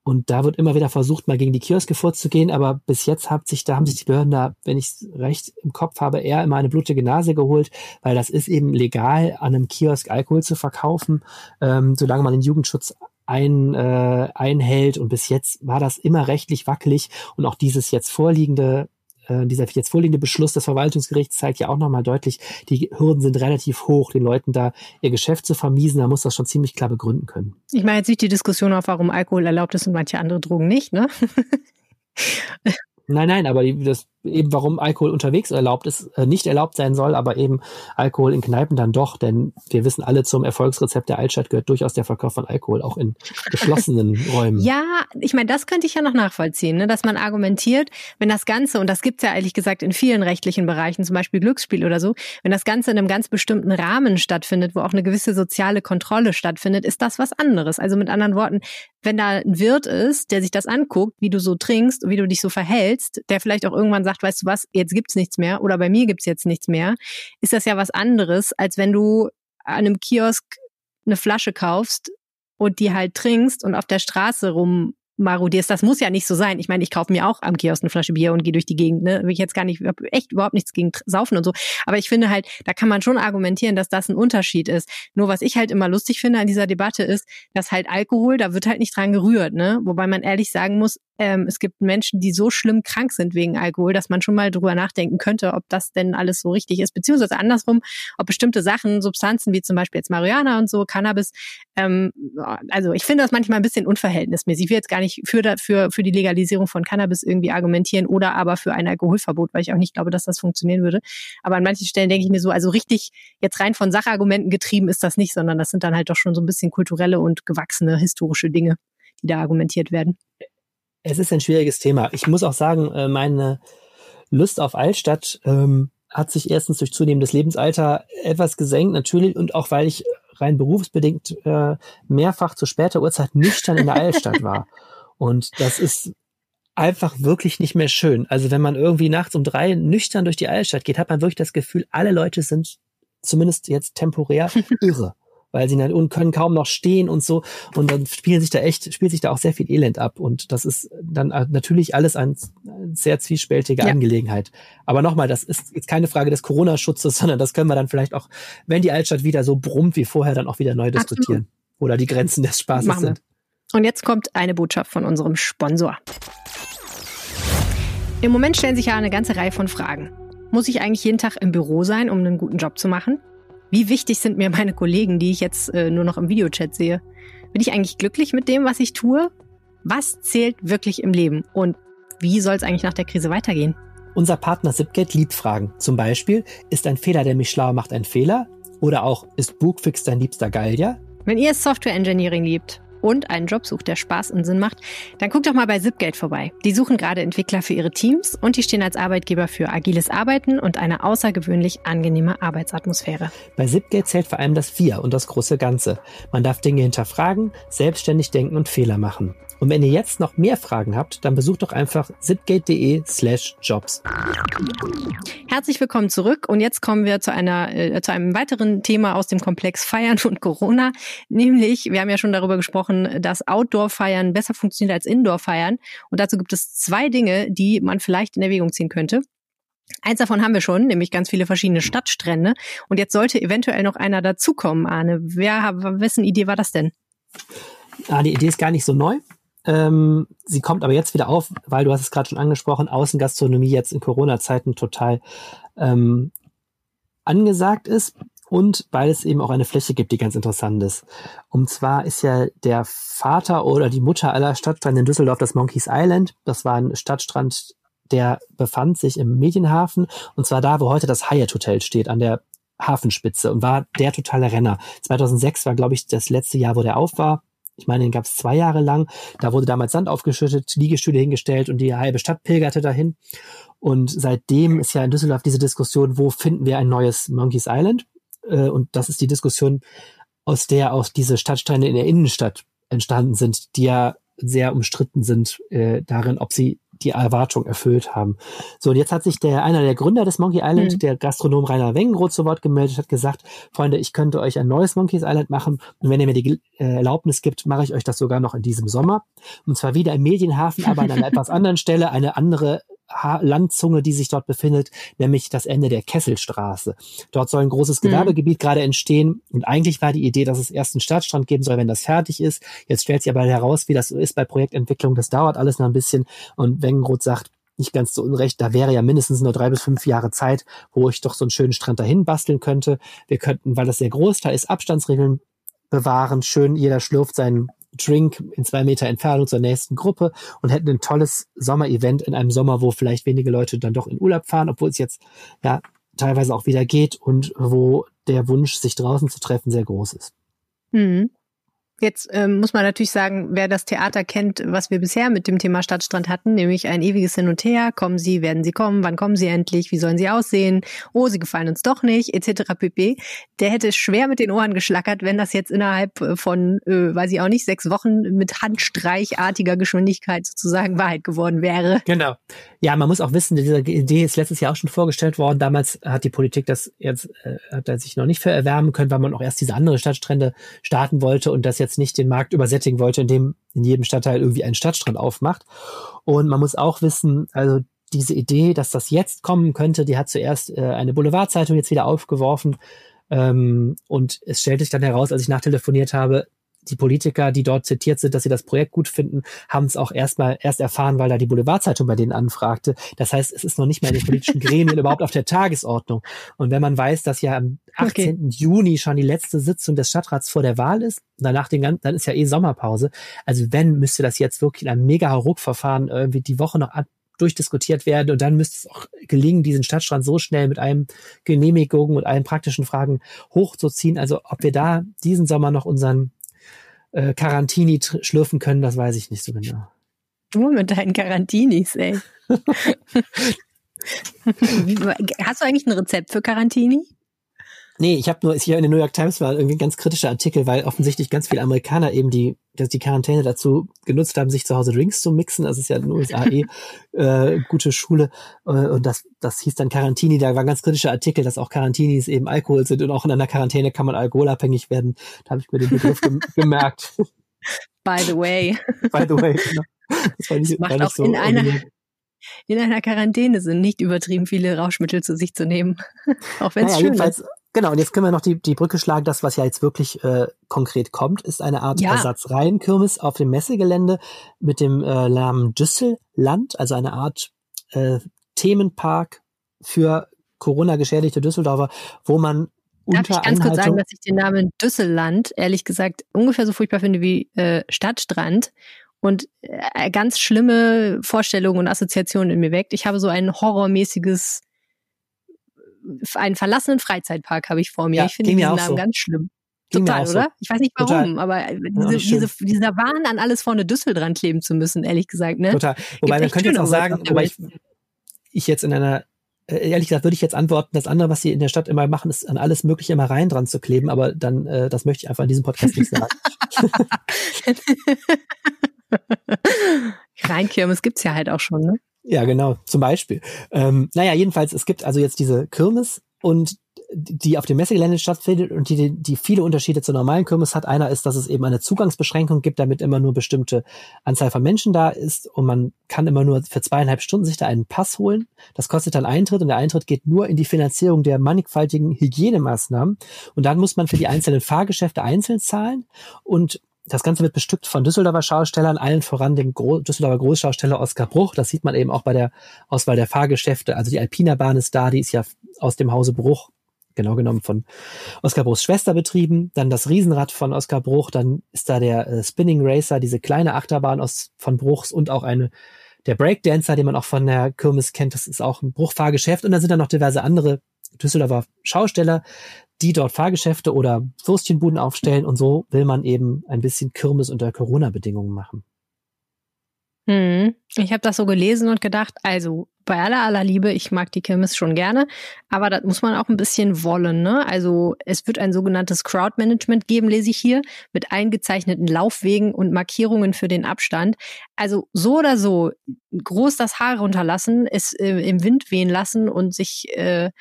und da wird immer wieder versucht, mal gegen die Kioske vorzugehen, aber bis jetzt hat sich, da haben sich die Behörden da, wenn ich es recht im Kopf habe, eher immer eine blutige Nase geholt, weil das ist eben legal, an einem Kiosk Alkohol zu verkaufen, ähm, solange man den Jugendschutz ein, äh, einhält. Und bis jetzt war das immer rechtlich wackelig. Und auch dieses jetzt vorliegende äh, dieser jetzt vorliegende Beschluss des Verwaltungsgerichts zeigt ja auch nochmal deutlich, die Hürden sind relativ hoch, den Leuten da ihr Geschäft zu vermiesen. Da muss das schon ziemlich klar begründen können. Ich meine jetzt nicht die Diskussion auf, warum Alkohol erlaubt ist und manche andere Drogen nicht, ne? Nein, nein, aber das eben warum Alkohol unterwegs erlaubt ist, äh, nicht erlaubt sein soll, aber eben Alkohol in Kneipen dann doch, denn wir wissen alle, zum Erfolgsrezept der Altstadt gehört durchaus der Verkauf von Alkohol, auch in geschlossenen Räumen. Ja, ich meine, das könnte ich ja noch nachvollziehen, ne? dass man argumentiert, wenn das Ganze, und das gibt's ja ehrlich gesagt in vielen rechtlichen Bereichen, zum Beispiel Glücksspiel oder so, wenn das Ganze in einem ganz bestimmten Rahmen stattfindet, wo auch eine gewisse soziale Kontrolle stattfindet, ist das was anderes. Also mit anderen Worten, wenn da ein Wirt ist, der sich das anguckt, wie du so trinkst, wie du dich so verhältst, der vielleicht auch irgendwann sagt, weißt du was, jetzt gibt's nichts mehr oder bei mir gibt's jetzt nichts mehr, ist das ja was anderes, als wenn du an einem Kiosk eine Flasche kaufst und die halt trinkst und auf der Straße rum marodierst. Das muss ja nicht so sein. Ich meine, ich kaufe mir auch am Kiosk eine Flasche Bier und gehe durch die Gegend. Ne? Will ich jetzt gar nicht, echt überhaupt nichts gegen Saufen und so. Aber ich finde halt, da kann man schon argumentieren, dass das ein Unterschied ist. Nur was ich halt immer lustig finde an dieser Debatte ist, dass halt Alkohol, da wird halt nicht dran gerührt. Ne? Wobei man ehrlich sagen muss, ähm, es gibt Menschen, die so schlimm krank sind wegen Alkohol, dass man schon mal drüber nachdenken könnte, ob das denn alles so richtig ist, beziehungsweise andersrum, ob bestimmte Sachen, Substanzen wie zum Beispiel jetzt Marihuana und so, Cannabis, ähm, also ich finde das manchmal ein bisschen unverhältnismäßig. Ich will jetzt gar nicht für, für, für die Legalisierung von Cannabis irgendwie argumentieren oder aber für ein Alkoholverbot, weil ich auch nicht glaube, dass das funktionieren würde. Aber an manchen Stellen denke ich mir so, also richtig jetzt rein von Sachargumenten getrieben ist das nicht, sondern das sind dann halt doch schon so ein bisschen kulturelle und gewachsene historische Dinge, die da argumentiert werden. Es ist ein schwieriges Thema. Ich muss auch sagen, äh, meine Lust auf Altstadt ähm, hat sich erstens durch zunehmendes Lebensalter etwas gesenkt, natürlich, und auch weil ich rein berufsbedingt äh, mehrfach zu später Uhrzeit nüchtern in der Altstadt war. Und das ist einfach wirklich nicht mehr schön. Also wenn man irgendwie nachts um drei nüchtern durch die Altstadt geht, hat man wirklich das Gefühl, alle Leute sind zumindest jetzt temporär irre weil sie und können kaum noch stehen und so. Und dann spielen sich da echt, spielt sich da auch sehr viel Elend ab. Und das ist dann natürlich alles eine sehr zwiespältige ja. Angelegenheit. Aber nochmal, das ist jetzt keine Frage des Corona-Schutzes, sondern das können wir dann vielleicht auch, wenn die Altstadt wieder so brummt wie vorher, dann auch wieder neu diskutieren. Absolut. Oder die Grenzen des Spaßes Machen sind. Und jetzt kommt eine Botschaft von unserem Sponsor. Im Moment stellen sich ja eine ganze Reihe von Fragen. Muss ich eigentlich jeden Tag im Büro sein, um einen guten Job zu machen? Wie wichtig sind mir meine Kollegen, die ich jetzt äh, nur noch im Videochat sehe? Bin ich eigentlich glücklich mit dem, was ich tue? Was zählt wirklich im Leben? Und wie soll es eigentlich nach der Krise weitergehen? Unser Partner Zipgate liebt Fragen. Zum Beispiel, ist ein Fehler, der mich schlau macht, ein Fehler? Oder auch, ist Bookfix dein liebster Gallier? Wenn ihr Software Engineering liebt, und einen Job sucht, der Spaß und Sinn macht, dann guckt doch mal bei Zipgate vorbei. Die suchen gerade Entwickler für ihre Teams und die stehen als Arbeitgeber für agiles Arbeiten und eine außergewöhnlich angenehme Arbeitsatmosphäre. Bei Zipgate zählt vor allem das Wir und das große Ganze. Man darf Dinge hinterfragen, selbstständig denken und Fehler machen. Und wenn ihr jetzt noch mehr Fragen habt, dann besucht doch einfach zipgate.de slash jobs. Herzlich willkommen zurück und jetzt kommen wir zu einer, äh, zu einem weiteren Thema aus dem Komplex Feiern und Corona. Nämlich, wir haben ja schon darüber gesprochen, dass Outdoor-Feiern besser funktioniert als Indoor-Feiern. Und dazu gibt es zwei Dinge, die man vielleicht in Erwägung ziehen könnte. Eins davon haben wir schon, nämlich ganz viele verschiedene Stadtstrände. Und jetzt sollte eventuell noch einer dazukommen, Arne. Wer, wessen Idee war das denn? Ah, die Idee ist gar nicht so neu. Ähm, sie kommt aber jetzt wieder auf, weil du hast es gerade schon angesprochen, Außengastronomie jetzt in Corona-Zeiten total ähm, angesagt ist und weil es eben auch eine Fläche gibt, die ganz interessant ist. Und zwar ist ja der Vater oder die Mutter aller Stadtstrände in Düsseldorf das Monkeys Island. Das war ein Stadtstrand, der befand sich im Medienhafen und zwar da, wo heute das Hyatt Hotel steht, an der Hafenspitze und war der totale Renner. 2006 war, glaube ich, das letzte Jahr, wo der auf war ich meine, den gab es zwei Jahre lang. Da wurde damals Sand aufgeschüttet, Liegestühle hingestellt und die halbe Stadt pilgerte dahin. Und seitdem ist ja in Düsseldorf diese Diskussion, wo finden wir ein neues Monkeys Island? Äh, und das ist die Diskussion, aus der auch diese Stadtsteine in der Innenstadt entstanden sind, die ja sehr umstritten sind äh, darin, ob sie die Erwartung erfüllt haben. So, und jetzt hat sich der, einer der Gründer des Monkey Island, mhm. der Gastronom Rainer Wengenroth zu Wort gemeldet, hat gesagt, Freunde, ich könnte euch ein neues Monkeys Island machen und wenn ihr mir die äh, Erlaubnis gibt, mache ich euch das sogar noch in diesem Sommer. Und zwar wieder im Medienhafen, aber an einer etwas anderen Stelle, eine andere Landzunge, die sich dort befindet, nämlich das Ende der Kesselstraße. Dort soll ein großes mhm. Gewerbegebiet mhm. gerade entstehen und eigentlich war die Idee, dass es erst einen Stadtstrand geben soll, wenn das fertig ist. Jetzt stellt sich aber heraus, wie das so ist bei Projektentwicklung. Das dauert alles noch ein bisschen und Wengenroth sagt, nicht ganz zu Unrecht, da wäre ja mindestens nur drei bis fünf Jahre Zeit, wo ich doch so einen schönen Strand dahin basteln könnte. Wir könnten, weil das sehr groß da ist, Abstandsregeln bewahren. Schön, jeder schlürft seinen Drink in zwei Meter Entfernung zur nächsten Gruppe und hätten ein tolles Sommerevent in einem Sommer, wo vielleicht wenige Leute dann doch in Urlaub fahren, obwohl es jetzt ja teilweise auch wieder geht und wo der Wunsch, sich draußen zu treffen, sehr groß ist. Mhm. Jetzt ähm, muss man natürlich sagen, wer das Theater kennt, was wir bisher mit dem Thema Stadtstrand hatten, nämlich ein ewiges Hin und Her. Kommen Sie, werden Sie kommen, wann kommen Sie endlich, wie sollen Sie aussehen? Oh, Sie gefallen uns doch nicht, etc. pp. Der hätte schwer mit den Ohren geschlackert, wenn das jetzt innerhalb äh, von, äh, weiß ich auch nicht, sechs Wochen mit handstreichartiger Geschwindigkeit sozusagen Wahrheit geworden wäre. Genau. Ja, man muss auch wissen, diese Idee ist letztes Jahr auch schon vorgestellt worden. Damals hat die Politik das jetzt, äh, hat er sich noch nicht für erwärmen können, weil man auch erst diese andere Stadtstrände starten wollte und das jetzt nicht den Markt übersättigen wollte, indem in jedem Stadtteil irgendwie einen Stadtstrand aufmacht. Und man muss auch wissen, also diese Idee, dass das jetzt kommen könnte, die hat zuerst äh, eine Boulevardzeitung jetzt wieder aufgeworfen. Ähm, und es stellte sich dann heraus, als ich nachtelefoniert habe, die Politiker, die dort zitiert sind, dass sie das Projekt gut finden, haben es auch erstmal erst erfahren, weil da die Boulevardzeitung bei denen anfragte. Das heißt, es ist noch nicht mal in den politischen Gremien überhaupt auf der Tagesordnung. Und wenn man weiß, dass ja am 18. Okay. Juni schon die letzte Sitzung des Stadtrats vor der Wahl ist, danach den ganzen, dann ist ja eh Sommerpause. Also wenn, müsste das jetzt wirklich in einem mega Ruckverfahren irgendwie die Woche noch ab durchdiskutiert werden und dann müsste es auch gelingen, diesen Stadtstrand so schnell mit einem Genehmigung und allen praktischen Fragen hochzuziehen. Also ob wir da diesen Sommer noch unseren äh, Quarantini schlürfen können, das weiß ich nicht so genau. Du mit deinen Quarantinis, ey. Hast du eigentlich ein Rezept für Quarantini? Nee, ich habe nur, hier in der New York Times war irgendwie ein ganz kritischer Artikel, weil offensichtlich ganz viele Amerikaner eben die, dass die Quarantäne dazu genutzt haben, sich zu Hause Drinks zu mixen. Das ist ja in den USA eh äh, gute Schule. Äh, und das, das hieß dann Quarantini. Da war ein ganz kritischer Artikel, dass auch Quarantinis eben Alkohol sind und auch in einer Quarantäne kann man alkoholabhängig werden. Da habe ich mir den Begriff gem gemerkt. By the way. By the way, genau. Das, war nicht, das macht auch so in einer, in einer Quarantäne sind nicht übertrieben viele Rauschmittel zu sich zu nehmen. auch wenn es naja, schön ist. Genau, und jetzt können wir noch die, die Brücke schlagen. Das, was ja jetzt wirklich äh, konkret kommt, ist eine Art ja. Ersatzreihenkirmes auf dem Messegelände mit dem äh, Namen Düsselland, also eine Art äh, Themenpark für Corona-geschädigte Düsseldorfer, wo man Darf ich ganz kurz sagen, dass ich den Namen Düsselland ehrlich gesagt ungefähr so furchtbar finde wie äh, Stadtstrand und äh, ganz schlimme Vorstellungen und Assoziationen in mir weckt. Ich habe so ein horrormäßiges einen verlassenen Freizeitpark habe ich vor mir. Ja, ich finde diesen Namen so. ganz schlimm. Ging Total, oder? Ich weiß nicht warum, Total. aber diese, diese, dieser Wahn, an alles vorne Düssel dran kleben zu müssen, ehrlich gesagt. Ne? Total. Wobei man könnte jetzt auch sagen, wobei ich, ich jetzt in einer äh, ehrlich gesagt würde ich jetzt antworten, das andere, was sie in der Stadt immer machen, ist an alles Mögliche immer rein dran zu kleben, aber dann, äh, das möchte ich einfach in diesem Podcast nicht sagen. Reinkirmes gibt's ja halt auch schon, ne? Ja, genau, zum Beispiel. Ähm, naja, jedenfalls, es gibt also jetzt diese Kirmes und die auf dem Messegelände stattfindet und die, die viele Unterschiede zur normalen Kirmes hat. Einer ist, dass es eben eine Zugangsbeschränkung gibt, damit immer nur bestimmte Anzahl von Menschen da ist und man kann immer nur für zweieinhalb Stunden sich da einen Pass holen. Das kostet dann Eintritt und der Eintritt geht nur in die Finanzierung der mannigfaltigen Hygienemaßnahmen und dann muss man für die einzelnen Fahrgeschäfte einzeln zahlen und das Ganze wird bestückt von Düsseldorfer Schaustellern, allen voran dem Gro Düsseldorfer Großschausteller Oskar Bruch. Das sieht man eben auch bei der Auswahl der Fahrgeschäfte. Also die Alpina Bahn ist da, die ist ja aus dem Hause Bruch, genau genommen von Oskar Bruchs Schwester betrieben. Dann das Riesenrad von Oskar Bruch, dann ist da der äh, Spinning Racer, diese kleine Achterbahn aus, von Bruchs und auch eine der Breakdancer, den man auch von der Kirmes kennt, das ist auch ein Bruchfahrgeschäft. Und dann sind da noch diverse andere Düsseldorfer Schausteller, die dort Fahrgeschäfte oder Würstchenbuden aufstellen und so will man eben ein bisschen Kirmes unter Corona-Bedingungen machen. Hm. Ich habe das so gelesen und gedacht, also bei aller aller Liebe, ich mag die Kirmes schon gerne, aber das muss man auch ein bisschen wollen. Ne? Also es wird ein sogenanntes Crowdmanagement geben, lese ich hier, mit eingezeichneten Laufwegen und Markierungen für den Abstand. Also so oder so, groß das Haar runterlassen, es äh, im Wind wehen lassen und sich äh,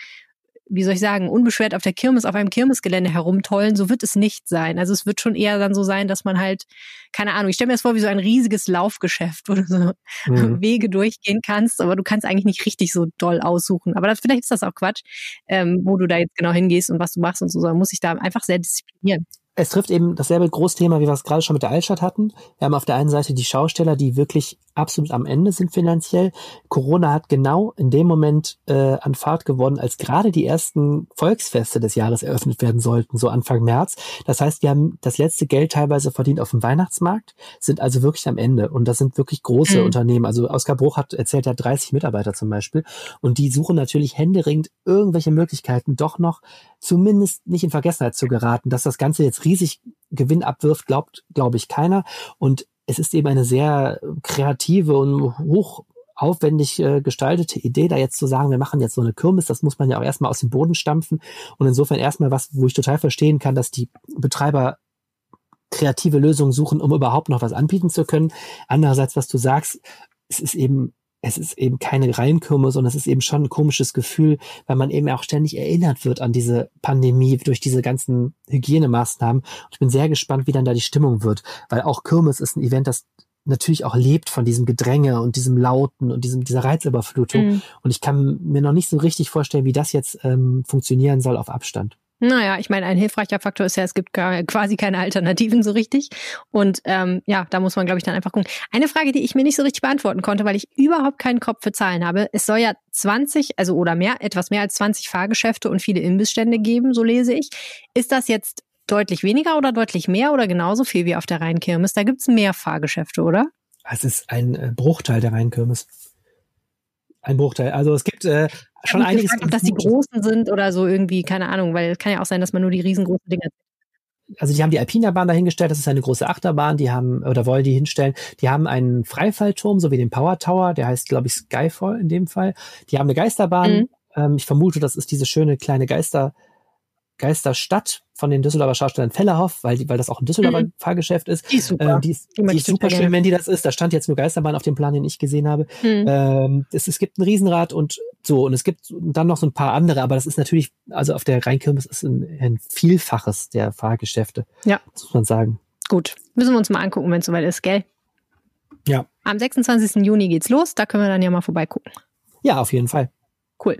wie soll ich sagen, unbeschwert auf der Kirmes, auf einem Kirmesgelände herumtollen, so wird es nicht sein. Also es wird schon eher dann so sein, dass man halt, keine Ahnung, ich stelle mir das vor wie so ein riesiges Laufgeschäft, wo du so mhm. Wege durchgehen kannst, aber du kannst eigentlich nicht richtig so doll aussuchen. Aber das, vielleicht ist das auch Quatsch, ähm, wo du da jetzt genau hingehst und was du machst und so, sondern muss ich da einfach sehr disziplinieren es trifft eben dasselbe Großthema, wie wir es gerade schon mit der Altstadt hatten. Wir haben auf der einen Seite die Schausteller, die wirklich absolut am Ende sind finanziell. Corona hat genau in dem Moment äh, an Fahrt gewonnen, als gerade die ersten Volksfeste des Jahres eröffnet werden sollten, so Anfang März. Das heißt, wir haben das letzte Geld teilweise verdient auf dem Weihnachtsmarkt, sind also wirklich am Ende. Und das sind wirklich große mhm. Unternehmen. Also Oskar Bruch hat erzählt, er hat 30 Mitarbeiter zum Beispiel. Und die suchen natürlich händeringend irgendwelche Möglichkeiten, doch noch zumindest nicht in Vergessenheit zu geraten. Dass das Ganze jetzt riesig Gewinn abwirft, glaubt, glaube ich, keiner. Und es ist eben eine sehr kreative und hoch aufwendig äh, gestaltete Idee, da jetzt zu sagen, wir machen jetzt so eine Kirmes, das muss man ja auch erstmal aus dem Boden stampfen. Und insofern erstmal was, wo ich total verstehen kann, dass die Betreiber kreative Lösungen suchen, um überhaupt noch was anbieten zu können. Andererseits, was du sagst, es ist eben es ist eben keine Reinkirmes und es ist eben schon ein komisches Gefühl, weil man eben auch ständig erinnert wird an diese Pandemie durch diese ganzen Hygienemaßnahmen. Und ich bin sehr gespannt, wie dann da die Stimmung wird, weil auch Kirmes ist ein Event, das natürlich auch lebt von diesem Gedränge und diesem Lauten und diesem, dieser Reizüberflutung. Mhm. Und ich kann mir noch nicht so richtig vorstellen, wie das jetzt ähm, funktionieren soll auf Abstand. Naja, ich meine, ein hilfreicher Faktor ist ja, es gibt gar, quasi keine Alternativen so richtig. Und ähm, ja, da muss man, glaube ich, dann einfach gucken. Eine Frage, die ich mir nicht so richtig beantworten konnte, weil ich überhaupt keinen Kopf für Zahlen habe. Es soll ja 20, also oder mehr, etwas mehr als 20 Fahrgeschäfte und viele Imbissstände geben, so lese ich. Ist das jetzt deutlich weniger oder deutlich mehr oder genauso viel wie auf der Rheinkirmes? Da gibt's mehr Fahrgeschäfte, oder? Es ist ein äh, Bruchteil der Rheinkirmes. Ein Bruchteil. Also es gibt äh, schon ich einiges. Gefragt, ob das die großen sind oder so irgendwie, keine Ahnung, weil es kann ja auch sein, dass man nur die riesengroßen Dinger also die haben die Alpina-Bahn dahingestellt, das ist eine große Achterbahn, die haben, oder wollen die hinstellen, die haben einen Freifallturm, so wie den Power Tower, der heißt, glaube ich, Skyfall in dem Fall. Die haben eine Geisterbahn, mhm. ähm, ich vermute, das ist diese schöne kleine Geister, Geisterstadt von den Düsseldorfer Schaustellern Fellerhoff, weil, die, weil das auch ein Düsseldorfer mhm. Fahrgeschäft ist. Die ist super. Ähm, die ist, die die ist super schön, wenn die das ist. Da stand jetzt nur Geisterbahn auf dem Plan, den ich gesehen habe. Mhm. Ähm, es, es gibt ein Riesenrad und so. Und es gibt dann noch so ein paar andere, aber das ist natürlich, also auf der Rheinkirmes ist ein, ein Vielfaches der Fahrgeschäfte. Ja. muss man sagen. Gut. Müssen wir uns mal angucken, wenn es soweit ist, gell? Ja. Am 26. Juni geht's los. Da können wir dann ja mal vorbeigucken. Ja, auf jeden Fall. Cool.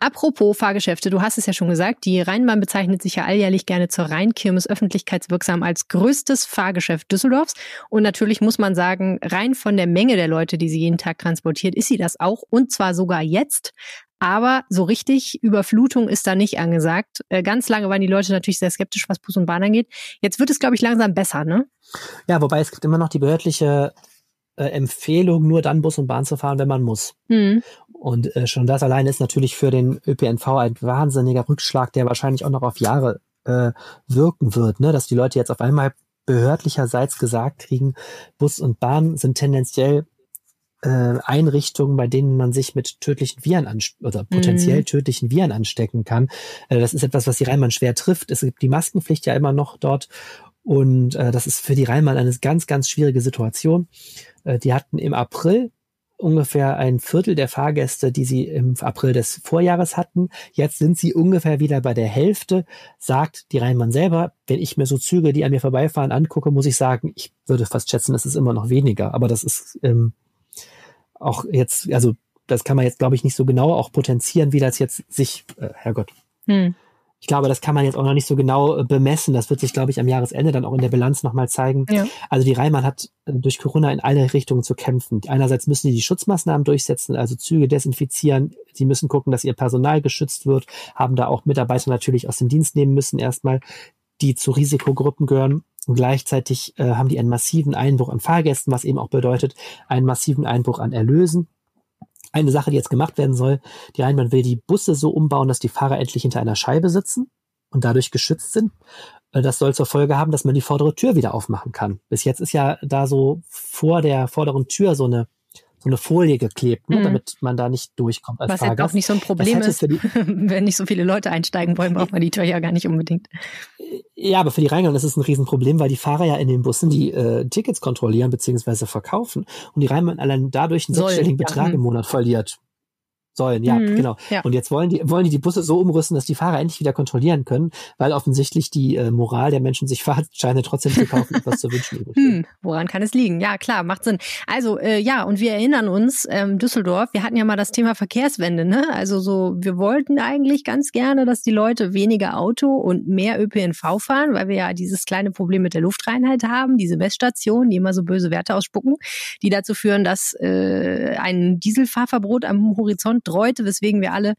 Apropos Fahrgeschäfte, du hast es ja schon gesagt, die Rheinbahn bezeichnet sich ja alljährlich gerne zur Rheinkirmes öffentlichkeitswirksam als größtes Fahrgeschäft Düsseldorfs. Und natürlich muss man sagen, rein von der Menge der Leute, die sie jeden Tag transportiert, ist sie das auch. Und zwar sogar jetzt. Aber so richtig Überflutung ist da nicht angesagt. Äh, ganz lange waren die Leute natürlich sehr skeptisch, was Bus und Bahn angeht. Jetzt wird es, glaube ich, langsam besser, ne? Ja, wobei es gibt immer noch die behördliche äh, Empfehlung, nur dann Bus und Bahn zu fahren, wenn man muss. Mhm. Und äh, schon das allein ist natürlich für den ÖPNV ein wahnsinniger Rückschlag, der wahrscheinlich auch noch auf Jahre äh, wirken wird, ne? dass die Leute jetzt auf einmal behördlicherseits gesagt kriegen, Bus und Bahn sind tendenziell äh, Einrichtungen, bei denen man sich mit tödlichen Viren oder potenziell mhm. tödlichen Viren anstecken kann. Äh, das ist etwas, was die Rheinbahn schwer trifft. Es gibt die Maskenpflicht ja immer noch dort und äh, das ist für die Rheinbahn eine ganz, ganz schwierige Situation. Äh, die hatten im April ungefähr ein Viertel der Fahrgäste, die sie im April des Vorjahres hatten. Jetzt sind sie ungefähr wieder bei der Hälfte, sagt die Rheinbahn selber. Wenn ich mir so Züge, die an mir vorbeifahren, angucke, muss ich sagen, ich würde fast schätzen, es ist immer noch weniger. Aber das ist ähm, auch jetzt, also das kann man jetzt, glaube ich, nicht so genau auch potenzieren, wie das jetzt sich, äh, Herrgott. Hm. Ich glaube, das kann man jetzt auch noch nicht so genau äh, bemessen. Das wird sich, glaube ich, am Jahresende dann auch in der Bilanz nochmal zeigen. Ja. Also die Rheinbahn hat äh, durch Corona in alle Richtungen zu kämpfen. Einerseits müssen die die Schutzmaßnahmen durchsetzen, also Züge desinfizieren. Sie müssen gucken, dass ihr Personal geschützt wird, haben da auch Mitarbeiter natürlich aus dem Dienst nehmen müssen erstmal, die zu Risikogruppen gehören. Und gleichzeitig äh, haben die einen massiven Einbruch an Fahrgästen, was eben auch bedeutet, einen massiven Einbruch an Erlösen eine Sache, die jetzt gemacht werden soll. Die Rheinbahn will die Busse so umbauen, dass die Fahrer endlich hinter einer Scheibe sitzen und dadurch geschützt sind. Äh, das soll zur Folge haben, dass man die vordere Tür wieder aufmachen kann. Bis jetzt ist ja da so vor der vorderen Tür so eine so eine Folie geklebt, ne, mhm. damit man da nicht durchkommt als Was Fahrgast. jetzt auch nicht so ein Problem ist, wenn nicht so viele Leute einsteigen wollen, braucht man die Tür ja gar nicht unbedingt. Ja, aber für die Rheinbahn ist es ein Riesenproblem, weil die Fahrer ja in den Bussen die äh, Tickets kontrollieren bzw. verkaufen und die Rheinbahn allein dadurch einen sechsstelligen Betrag ja. im Monat verliert. Sollen, ja, mhm, genau. Ja. Und jetzt wollen die, wollen die die Busse so umrüsten, dass die Fahrer endlich wieder kontrollieren können, weil offensichtlich die äh, Moral der Menschen sich Fahrscheine trotzdem zu kaufen etwas zu wünschen übrig. Hm, woran kann es liegen? Ja, klar, macht Sinn. Also, äh, ja, und wir erinnern uns, ähm, Düsseldorf, wir hatten ja mal das Thema Verkehrswende, ne? Also so, wir wollten eigentlich ganz gerne, dass die Leute weniger Auto und mehr ÖPNV fahren, weil wir ja dieses kleine Problem mit der Luftreinheit haben, diese Messstationen, die immer so böse Werte ausspucken, die dazu führen, dass äh, ein Dieselfahrverbot am Horizont dreute, weswegen wir alle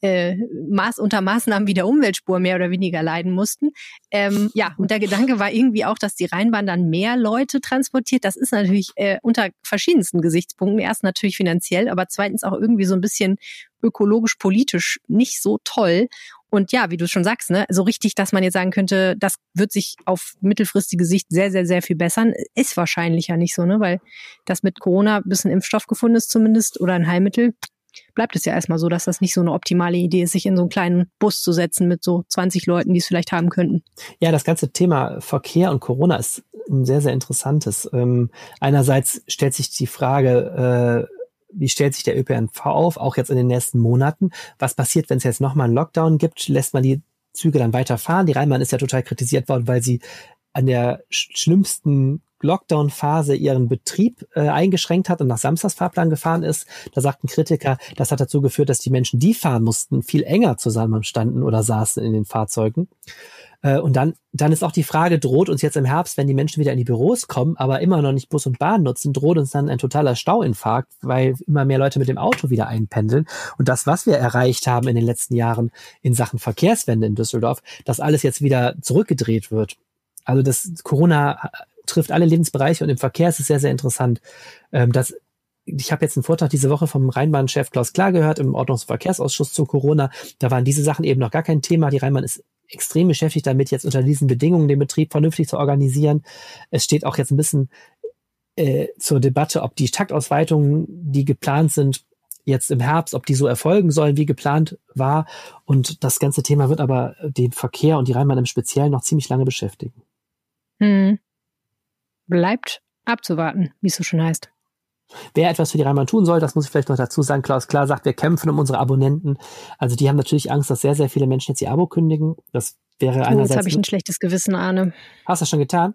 äh, Maß unter Maßnahmen wie der Umweltspur mehr oder weniger leiden mussten. Ähm, ja, und der Gedanke war irgendwie auch, dass die Rheinbahn dann mehr Leute transportiert. Das ist natürlich äh, unter verschiedensten Gesichtspunkten. Erst natürlich finanziell, aber zweitens auch irgendwie so ein bisschen ökologisch, politisch nicht so toll. Und ja, wie du schon sagst, ne, so richtig, dass man jetzt sagen könnte, das wird sich auf mittelfristige Sicht sehr, sehr, sehr viel bessern, ist wahrscheinlich ja nicht so, ne? Weil das mit Corona ein Impfstoff gefunden ist zumindest oder ein Heilmittel, bleibt es ja erstmal so, dass das nicht so eine optimale Idee ist, sich in so einen kleinen Bus zu setzen mit so 20 Leuten, die es vielleicht haben könnten. Ja, das ganze Thema Verkehr und Corona ist ein sehr, sehr interessantes. Ähm, einerseits stellt sich die Frage, äh, wie stellt sich der ÖPNV auf, auch jetzt in den nächsten Monaten? Was passiert, wenn es jetzt nochmal einen Lockdown gibt? Lässt man die Züge dann weiterfahren? Die Rheinbahn ist ja total kritisiert worden, weil sie an der schlimmsten Lockdown-Phase ihren Betrieb äh, eingeschränkt hat und nach Samstagsfahrplan gefahren ist. Da sagten Kritiker, das hat dazu geführt, dass die Menschen, die fahren mussten, viel enger zusammenstanden oder saßen in den Fahrzeugen. Äh, und dann, dann ist auch die Frage, droht uns jetzt im Herbst, wenn die Menschen wieder in die Büros kommen, aber immer noch nicht Bus und Bahn nutzen, droht uns dann ein totaler Stauinfarkt, weil immer mehr Leute mit dem Auto wieder einpendeln. Und das, was wir erreicht haben in den letzten Jahren in Sachen Verkehrswende in Düsseldorf, dass alles jetzt wieder zurückgedreht wird. Also das Corona trifft alle Lebensbereiche und im Verkehr ist es sehr, sehr interessant. Ähm, dass ich habe jetzt einen Vortrag diese Woche vom Rheinbahn-Chef Klaus Klar gehört im Ordnungs- und Verkehrsausschuss zu Corona. Da waren diese Sachen eben noch gar kein Thema. Die Rheinbahn ist extrem beschäftigt damit, jetzt unter diesen Bedingungen den Betrieb vernünftig zu organisieren. Es steht auch jetzt ein bisschen äh, zur Debatte, ob die Taktausweitungen, die geplant sind, jetzt im Herbst, ob die so erfolgen sollen, wie geplant war. Und das ganze Thema wird aber den Verkehr und die Rheinbahn im Speziellen noch ziemlich lange beschäftigen. Hm. Bleibt abzuwarten, wie es so schon heißt. Wer etwas für die Rheinbahn tun soll, das muss ich vielleicht noch dazu sagen. Klaus Klar sagt, wir kämpfen um unsere Abonnenten. Also die haben natürlich Angst, dass sehr, sehr viele Menschen jetzt ihr Abo kündigen. Das wäre oh, einerseits. Jetzt habe ich ein schlechtes Gewissen, Arne. Hast du das schon getan?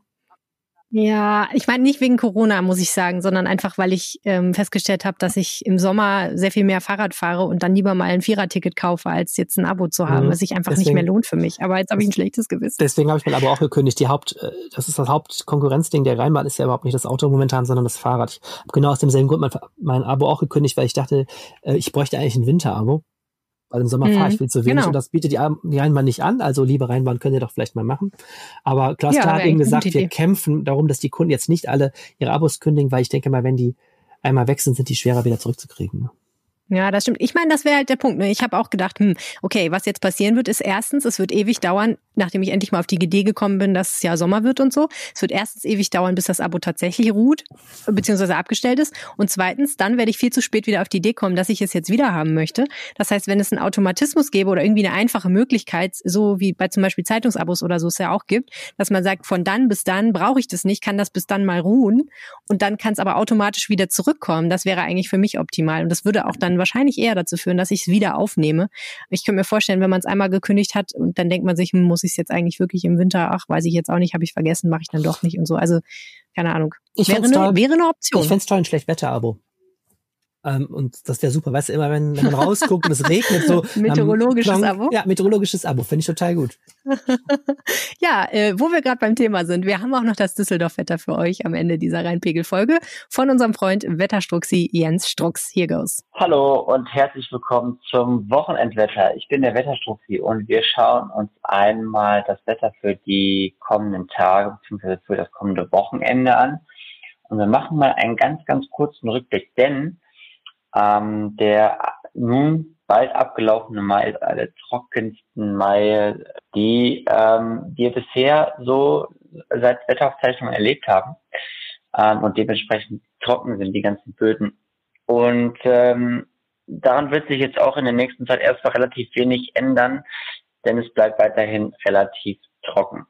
Ja, ich meine nicht wegen Corona, muss ich sagen, sondern einfach, weil ich ähm, festgestellt habe, dass ich im Sommer sehr viel mehr Fahrrad fahre und dann lieber mal ein Viererticket kaufe, als jetzt ein Abo zu haben, mhm. was sich einfach deswegen, nicht mehr lohnt für mich. Aber jetzt habe ich ein schlechtes Gewissen. Deswegen habe ich mein Abo auch gekündigt. Die Haupt, äh, das ist das Hauptkonkurrenzding der Rheinbahn, ist ja überhaupt nicht das Auto momentan, sondern das Fahrrad. Ich habe genau aus demselben Grund mein, mein Abo auch gekündigt, weil ich dachte, äh, ich bräuchte eigentlich ein Winterabo weil im Sommer mhm, fahre ich viel zu wenig genau. und das bietet die, die Rheinbahn nicht an. Also liebe Rheinbahn, könnt ihr doch vielleicht mal machen. Aber Klaus ja, hat eben gesagt, wir kämpfen darum, dass die Kunden jetzt nicht alle ihre Abos kündigen, weil ich denke mal, wenn die einmal weg sind, sind die schwerer wieder zurückzukriegen. Ja, das stimmt. Ich meine, das wäre halt der Punkt. Ne? Ich habe auch gedacht, hm, okay, was jetzt passieren wird, ist erstens, es wird ewig dauern, nachdem ich endlich mal auf die Idee gekommen bin, dass es ja Sommer wird und so. Es wird erstens ewig dauern, bis das Abo tatsächlich ruht, beziehungsweise abgestellt ist. Und zweitens, dann werde ich viel zu spät wieder auf die Idee kommen, dass ich es jetzt wieder haben möchte. Das heißt, wenn es einen Automatismus gäbe oder irgendwie eine einfache Möglichkeit, so wie bei zum Beispiel Zeitungsabos oder so es ja auch gibt, dass man sagt, von dann bis dann brauche ich das nicht, kann das bis dann mal ruhen und dann kann es aber automatisch wieder zurückkommen. Das wäre eigentlich für mich optimal. Und das würde auch dann wahrscheinlich eher dazu führen, dass ich es wieder aufnehme. Ich könnte mir vorstellen, wenn man es einmal gekündigt hat und dann denkt man sich, hm, muss ich es jetzt eigentlich wirklich im Winter, ach, weiß ich jetzt auch nicht, habe ich vergessen, mache ich dann doch nicht und so. Also, keine Ahnung. Ich wäre, eine, toll, wäre eine Option. Ich fände es toll, ein Schlechtwetter-Abo. Ähm, und das wäre super. Weißt du, immer wenn, wenn man rausguckt und es regnet, so. meteorologisches Plonk, Abo? Ja, meteorologisches Abo. Finde ich total gut. ja, äh, wo wir gerade beim Thema sind. Wir haben auch noch das Düsseldorf-Wetter für euch am Ende dieser Rheinpegel-Folge von unserem Freund Wetterstruxi Jens Strux. Here goes. Hallo und herzlich willkommen zum Wochenendwetter. Ich bin der Wetterstruxi und wir schauen uns einmal das Wetter für die kommenden Tage bzw. für das kommende Wochenende an. Und wir machen mal einen ganz, ganz kurzen Rückblick, denn ähm, der nun bald abgelaufene Mai ist einer der trockensten Mai, die ähm, wir bisher so seit Wetteraufzeichnungen erlebt haben. Ähm, und dementsprechend trocken sind die ganzen Böden. Und ähm, daran wird sich jetzt auch in der nächsten Zeit erstmal relativ wenig ändern, denn es bleibt weiterhin relativ trocken.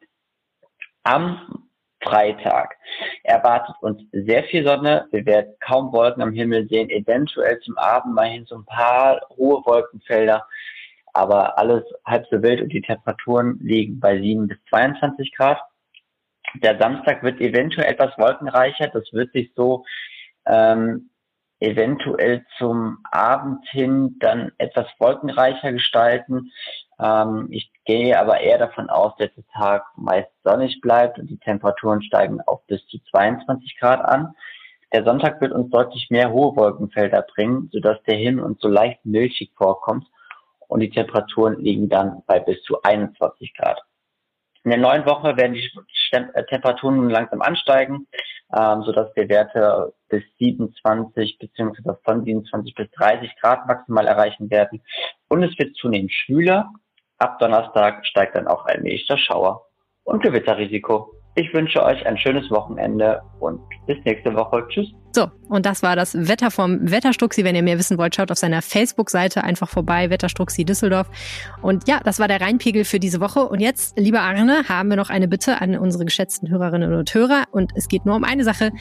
Am Freitag. Erwartet uns sehr viel Sonne. Wir werden kaum Wolken am Himmel sehen. Eventuell zum Abend mal hin so ein paar hohe Wolkenfelder. Aber alles halb so wild und die Temperaturen liegen bei 7 bis 22 Grad. Der Samstag wird eventuell etwas wolkenreicher. Das wird sich so ähm, eventuell zum Abend hin dann etwas wolkenreicher gestalten. Ähm, ich gehe aber eher davon aus, dass der Tag meist sonnig bleibt und die Temperaturen steigen auf bis zu 22 Grad an. Der Sonntag wird uns deutlich mehr hohe Wolkenfelder bringen, sodass der Himmel uns so leicht milchig vorkommt und die Temperaturen liegen dann bei bis zu 21 Grad. In der neuen Woche werden die äh, Temperaturen langsam ansteigen, ähm, sodass wir Werte bis 27 beziehungsweise von 27 bis 30 Grad maximal erreichen werden. Und es wird zunehmend schwüler. Ab Donnerstag steigt dann auch allmählich der Schauer und Gewitterrisiko. Ich wünsche euch ein schönes Wochenende und bis nächste Woche. Tschüss. So, und das war das Wetter vom Wetterstruxi. Wenn ihr mehr wissen wollt, schaut auf seiner Facebook-Seite einfach vorbei, Wetterstruxi Düsseldorf. Und ja, das war der Rheinpegel für diese Woche. Und jetzt, lieber Arne, haben wir noch eine Bitte an unsere geschätzten Hörerinnen und Hörer. Und es geht nur um eine Sache.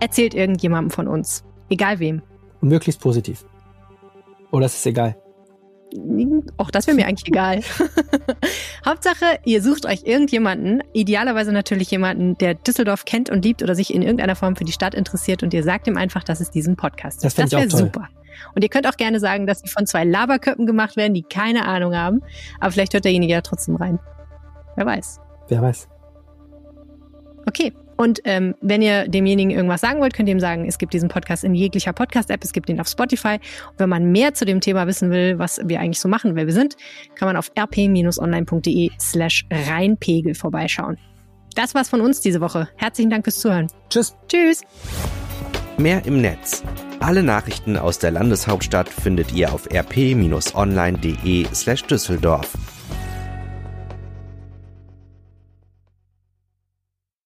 Erzählt irgendjemandem von uns. Egal wem. Und möglichst positiv. Oder ist es egal? Auch das wäre mir eigentlich egal. Hauptsache, ihr sucht euch irgendjemanden, idealerweise natürlich jemanden, der Düsseldorf kennt und liebt oder sich in irgendeiner Form für die Stadt interessiert und ihr sagt ihm einfach, dass es diesen Podcast gibt. Das, das wäre super. Und ihr könnt auch gerne sagen, dass die von zwei Laberköppen gemacht werden, die keine Ahnung haben. Aber vielleicht hört derjenige ja trotzdem rein. Wer weiß. Wer weiß. Okay, und ähm, wenn ihr demjenigen irgendwas sagen wollt, könnt ihr ihm sagen, es gibt diesen Podcast in jeglicher Podcast-App, es gibt ihn auf Spotify. Und wenn man mehr zu dem Thema wissen will, was wir eigentlich so machen, wer wir sind, kann man auf rp-online.de slash reinpegel vorbeischauen. Das war's von uns diese Woche. Herzlichen Dank fürs Zuhören. Tschüss. Tschüss. Mehr im Netz. Alle Nachrichten aus der Landeshauptstadt findet ihr auf rp-online.de slash Düsseldorf.